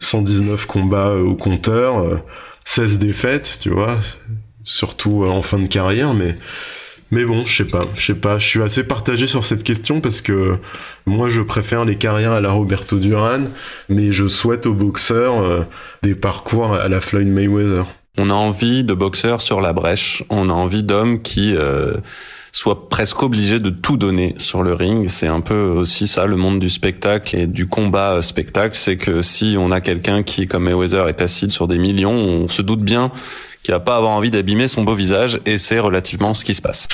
119 combats au compteur, 16 défaites, tu vois, surtout en fin de carrière, mais mais bon, je sais pas, je sais pas, je suis assez partagé sur cette question parce que moi je préfère les carrières à la Roberto Duran, mais je souhaite aux boxeurs euh, des parcours à la Floyd Mayweather. On a envie de boxeurs sur la brèche, on a envie d'hommes qui euh, soient presque obligés de tout donner sur le ring. C'est un peu aussi ça le monde du spectacle et du combat euh, spectacle, c'est que si on a quelqu'un qui comme Mayweather est assis sur des millions, on se doute bien qui va pas avoir envie d'abîmer son beau visage et c'est relativement ce qui se passe.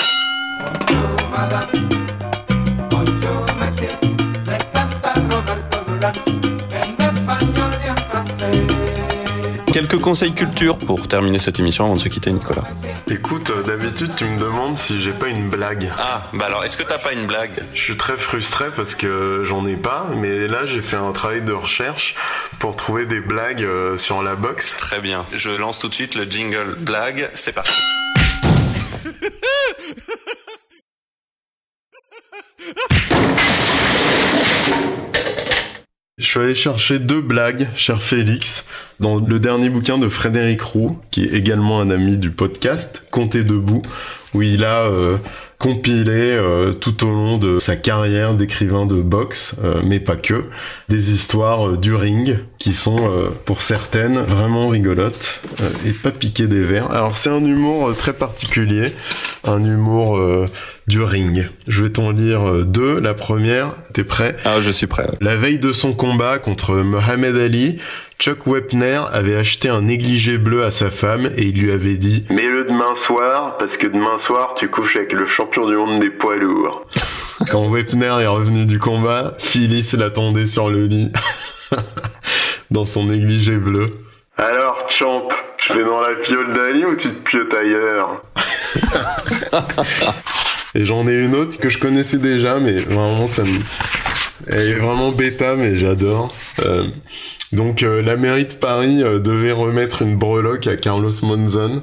Quelques conseils culture pour terminer cette émission avant de se quitter, Nicolas. Écoute, euh, d'habitude, tu me demandes si j'ai pas une blague. Ah, bah alors, est-ce que t'as pas une blague? Je suis très frustré parce que j'en ai pas, mais là, j'ai fait un travail de recherche pour trouver des blagues euh, sur la box. Très bien. Je lance tout de suite le jingle blague. C'est parti. Suis allé chercher deux blagues, cher Félix, dans le dernier bouquin de Frédéric Roux, qui est également un ami du podcast, Comptez debout, où il a euh, compilé euh, tout au long de sa carrière d'écrivain de boxe, euh, mais pas que, des histoires du ring qui sont pour certaines vraiment rigolotes et pas piquer des verres. Alors c'est un humour très particulier, un humour du ring. Je vais t'en lire euh, deux. La première, t'es prêt? Ah, je suis prêt. La veille de son combat contre Mohamed Ali, Chuck Wepner avait acheté un négligé bleu à sa femme et il lui avait dit Mets-le demain soir, parce que demain soir tu couches avec le champion du monde des poids lourds. Quand Wepner est revenu du combat, Phyllis l'attendait sur le lit, dans son négligé bleu. Alors, champ, je vais dans la piole d'Ali ou tu te piotes ailleurs? Et j'en ai une autre que je connaissais déjà, mais vraiment ça me... Elle est vraiment bêta, mais j'adore. Euh, donc euh, la mairie de Paris euh, devait remettre une breloque à Carlos Monzon.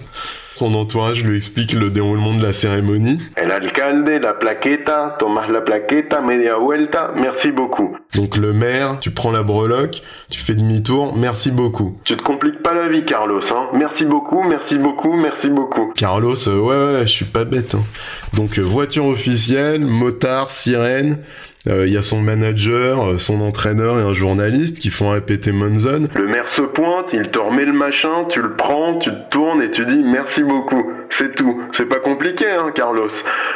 Son entourage lui explique le déroulement de la cérémonie. El alcalde, la plaqueta, tomas la plaqueta, media vuelta, merci beaucoup. Donc le maire, tu prends la breloque, tu fais demi-tour, merci beaucoup. Tu te compliques pas la vie, Carlos, hein. Merci beaucoup, merci beaucoup, merci beaucoup. Carlos, euh, ouais, ouais, je suis pas bête. hein. Donc euh, voiture officielle, motard, sirène. Euh, Il y a son manager, euh, son entraîneur et un journaliste qui font répéter Monzon. Le maire se pointe, il te remet le machin, tu le prends, tu te tournes et tu dis merci beaucoup. C'est tout. C'est pas compliqué, hein, Carlos.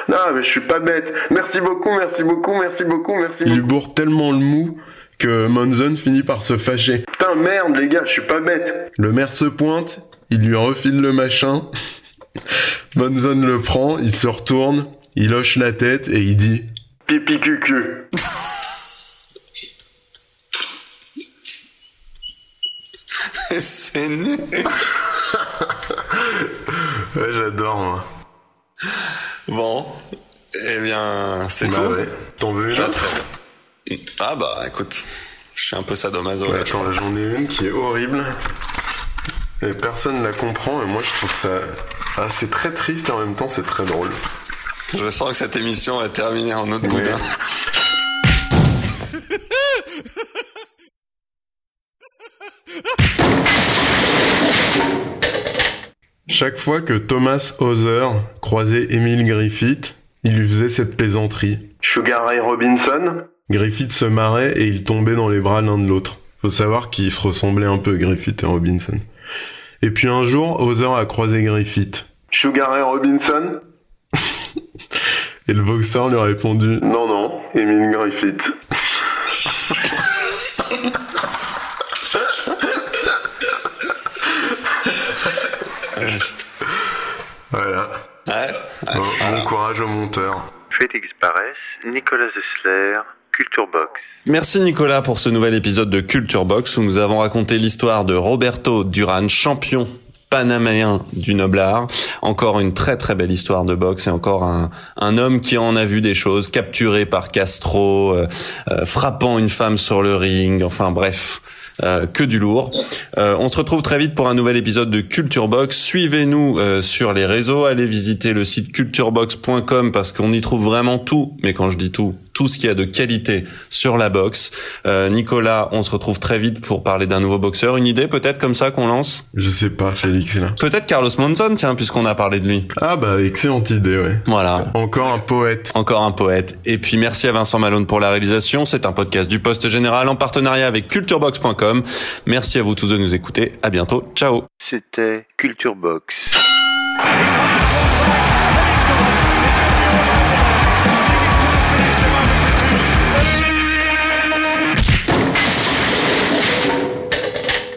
Non, mais je suis pas bête. Merci beaucoup, merci beaucoup, merci beaucoup, merci beaucoup. Il lui bourre tellement le mou que Monzon finit par se fâcher. Putain, merde, les gars, je suis pas bête. Le maire se pointe, il lui refile le machin. Monzon le prend, il se retourne, il hoche la tête et il dit Pipi cucu. C'est nul. Ouais, j'adore, moi. Bon, eh bien, c'est Bah tout. ouais. T'en veux une autre? Ah bah, écoute, je suis un peu sadomaso. Ouais, attends, j'en ai une qui est horrible. Et personne la comprend et moi je trouve ça... Ah, c'est très triste et en même temps c'est très drôle. Je sens que cette émission va terminer en autre boudin. Chaque fois que Thomas Hauser croisait Emile Griffith, il lui faisait cette plaisanterie. Sugar Ray Robinson? Griffith se marrait et ils tombaient dans les bras l'un de l'autre. Faut savoir qu'ils se ressemblaient un peu, Griffith et Robinson. Et puis un jour, Hauser a croisé Griffith. Sugar Ray Robinson? Et le boxeur lui a répondu Non, non, Emile Griffith. voilà. Ouais. Bon, bon courage au monteur. Félix Barès, Nicolas Zessler, Culture Box. Merci Nicolas pour ce nouvel épisode de Culture Box où nous avons raconté l'histoire de Roberto Duran, champion panaméen du noble art. Encore une très très belle histoire de boxe et encore un, un homme qui en a vu des choses, capturé par Castro, euh, euh, frappant une femme sur le ring, enfin bref. euh, que du lourd. Euh, on se retrouve très vite pour un nouvel épisode de Culture Box. Suivez-nous euh, sur les réseaux, allez visiter le site culturebox.com parce qu'on y trouve vraiment tout. Mais quand je dis tout, tout ce qu'il y a de qualité sur la boxe. Euh, Nicolas, on se retrouve très vite pour parler d'un nouveau boxeur. Une idée peut-être comme ça qu'on lance? Je sais pas, Félix, là. Peut-être Carlos Monzon, tiens, puisqu'on a parlé de lui. Ah bah, excellente idée, ouais. Voilà. Encore un poète. Encore un poète. Et puis merci à Vincent Malone pour la réalisation. C'est un podcast du Poste Général en partenariat avec culturebox.com. Merci à vous tous de nous écouter. À bientôt. Ciao. C'était Culture Box.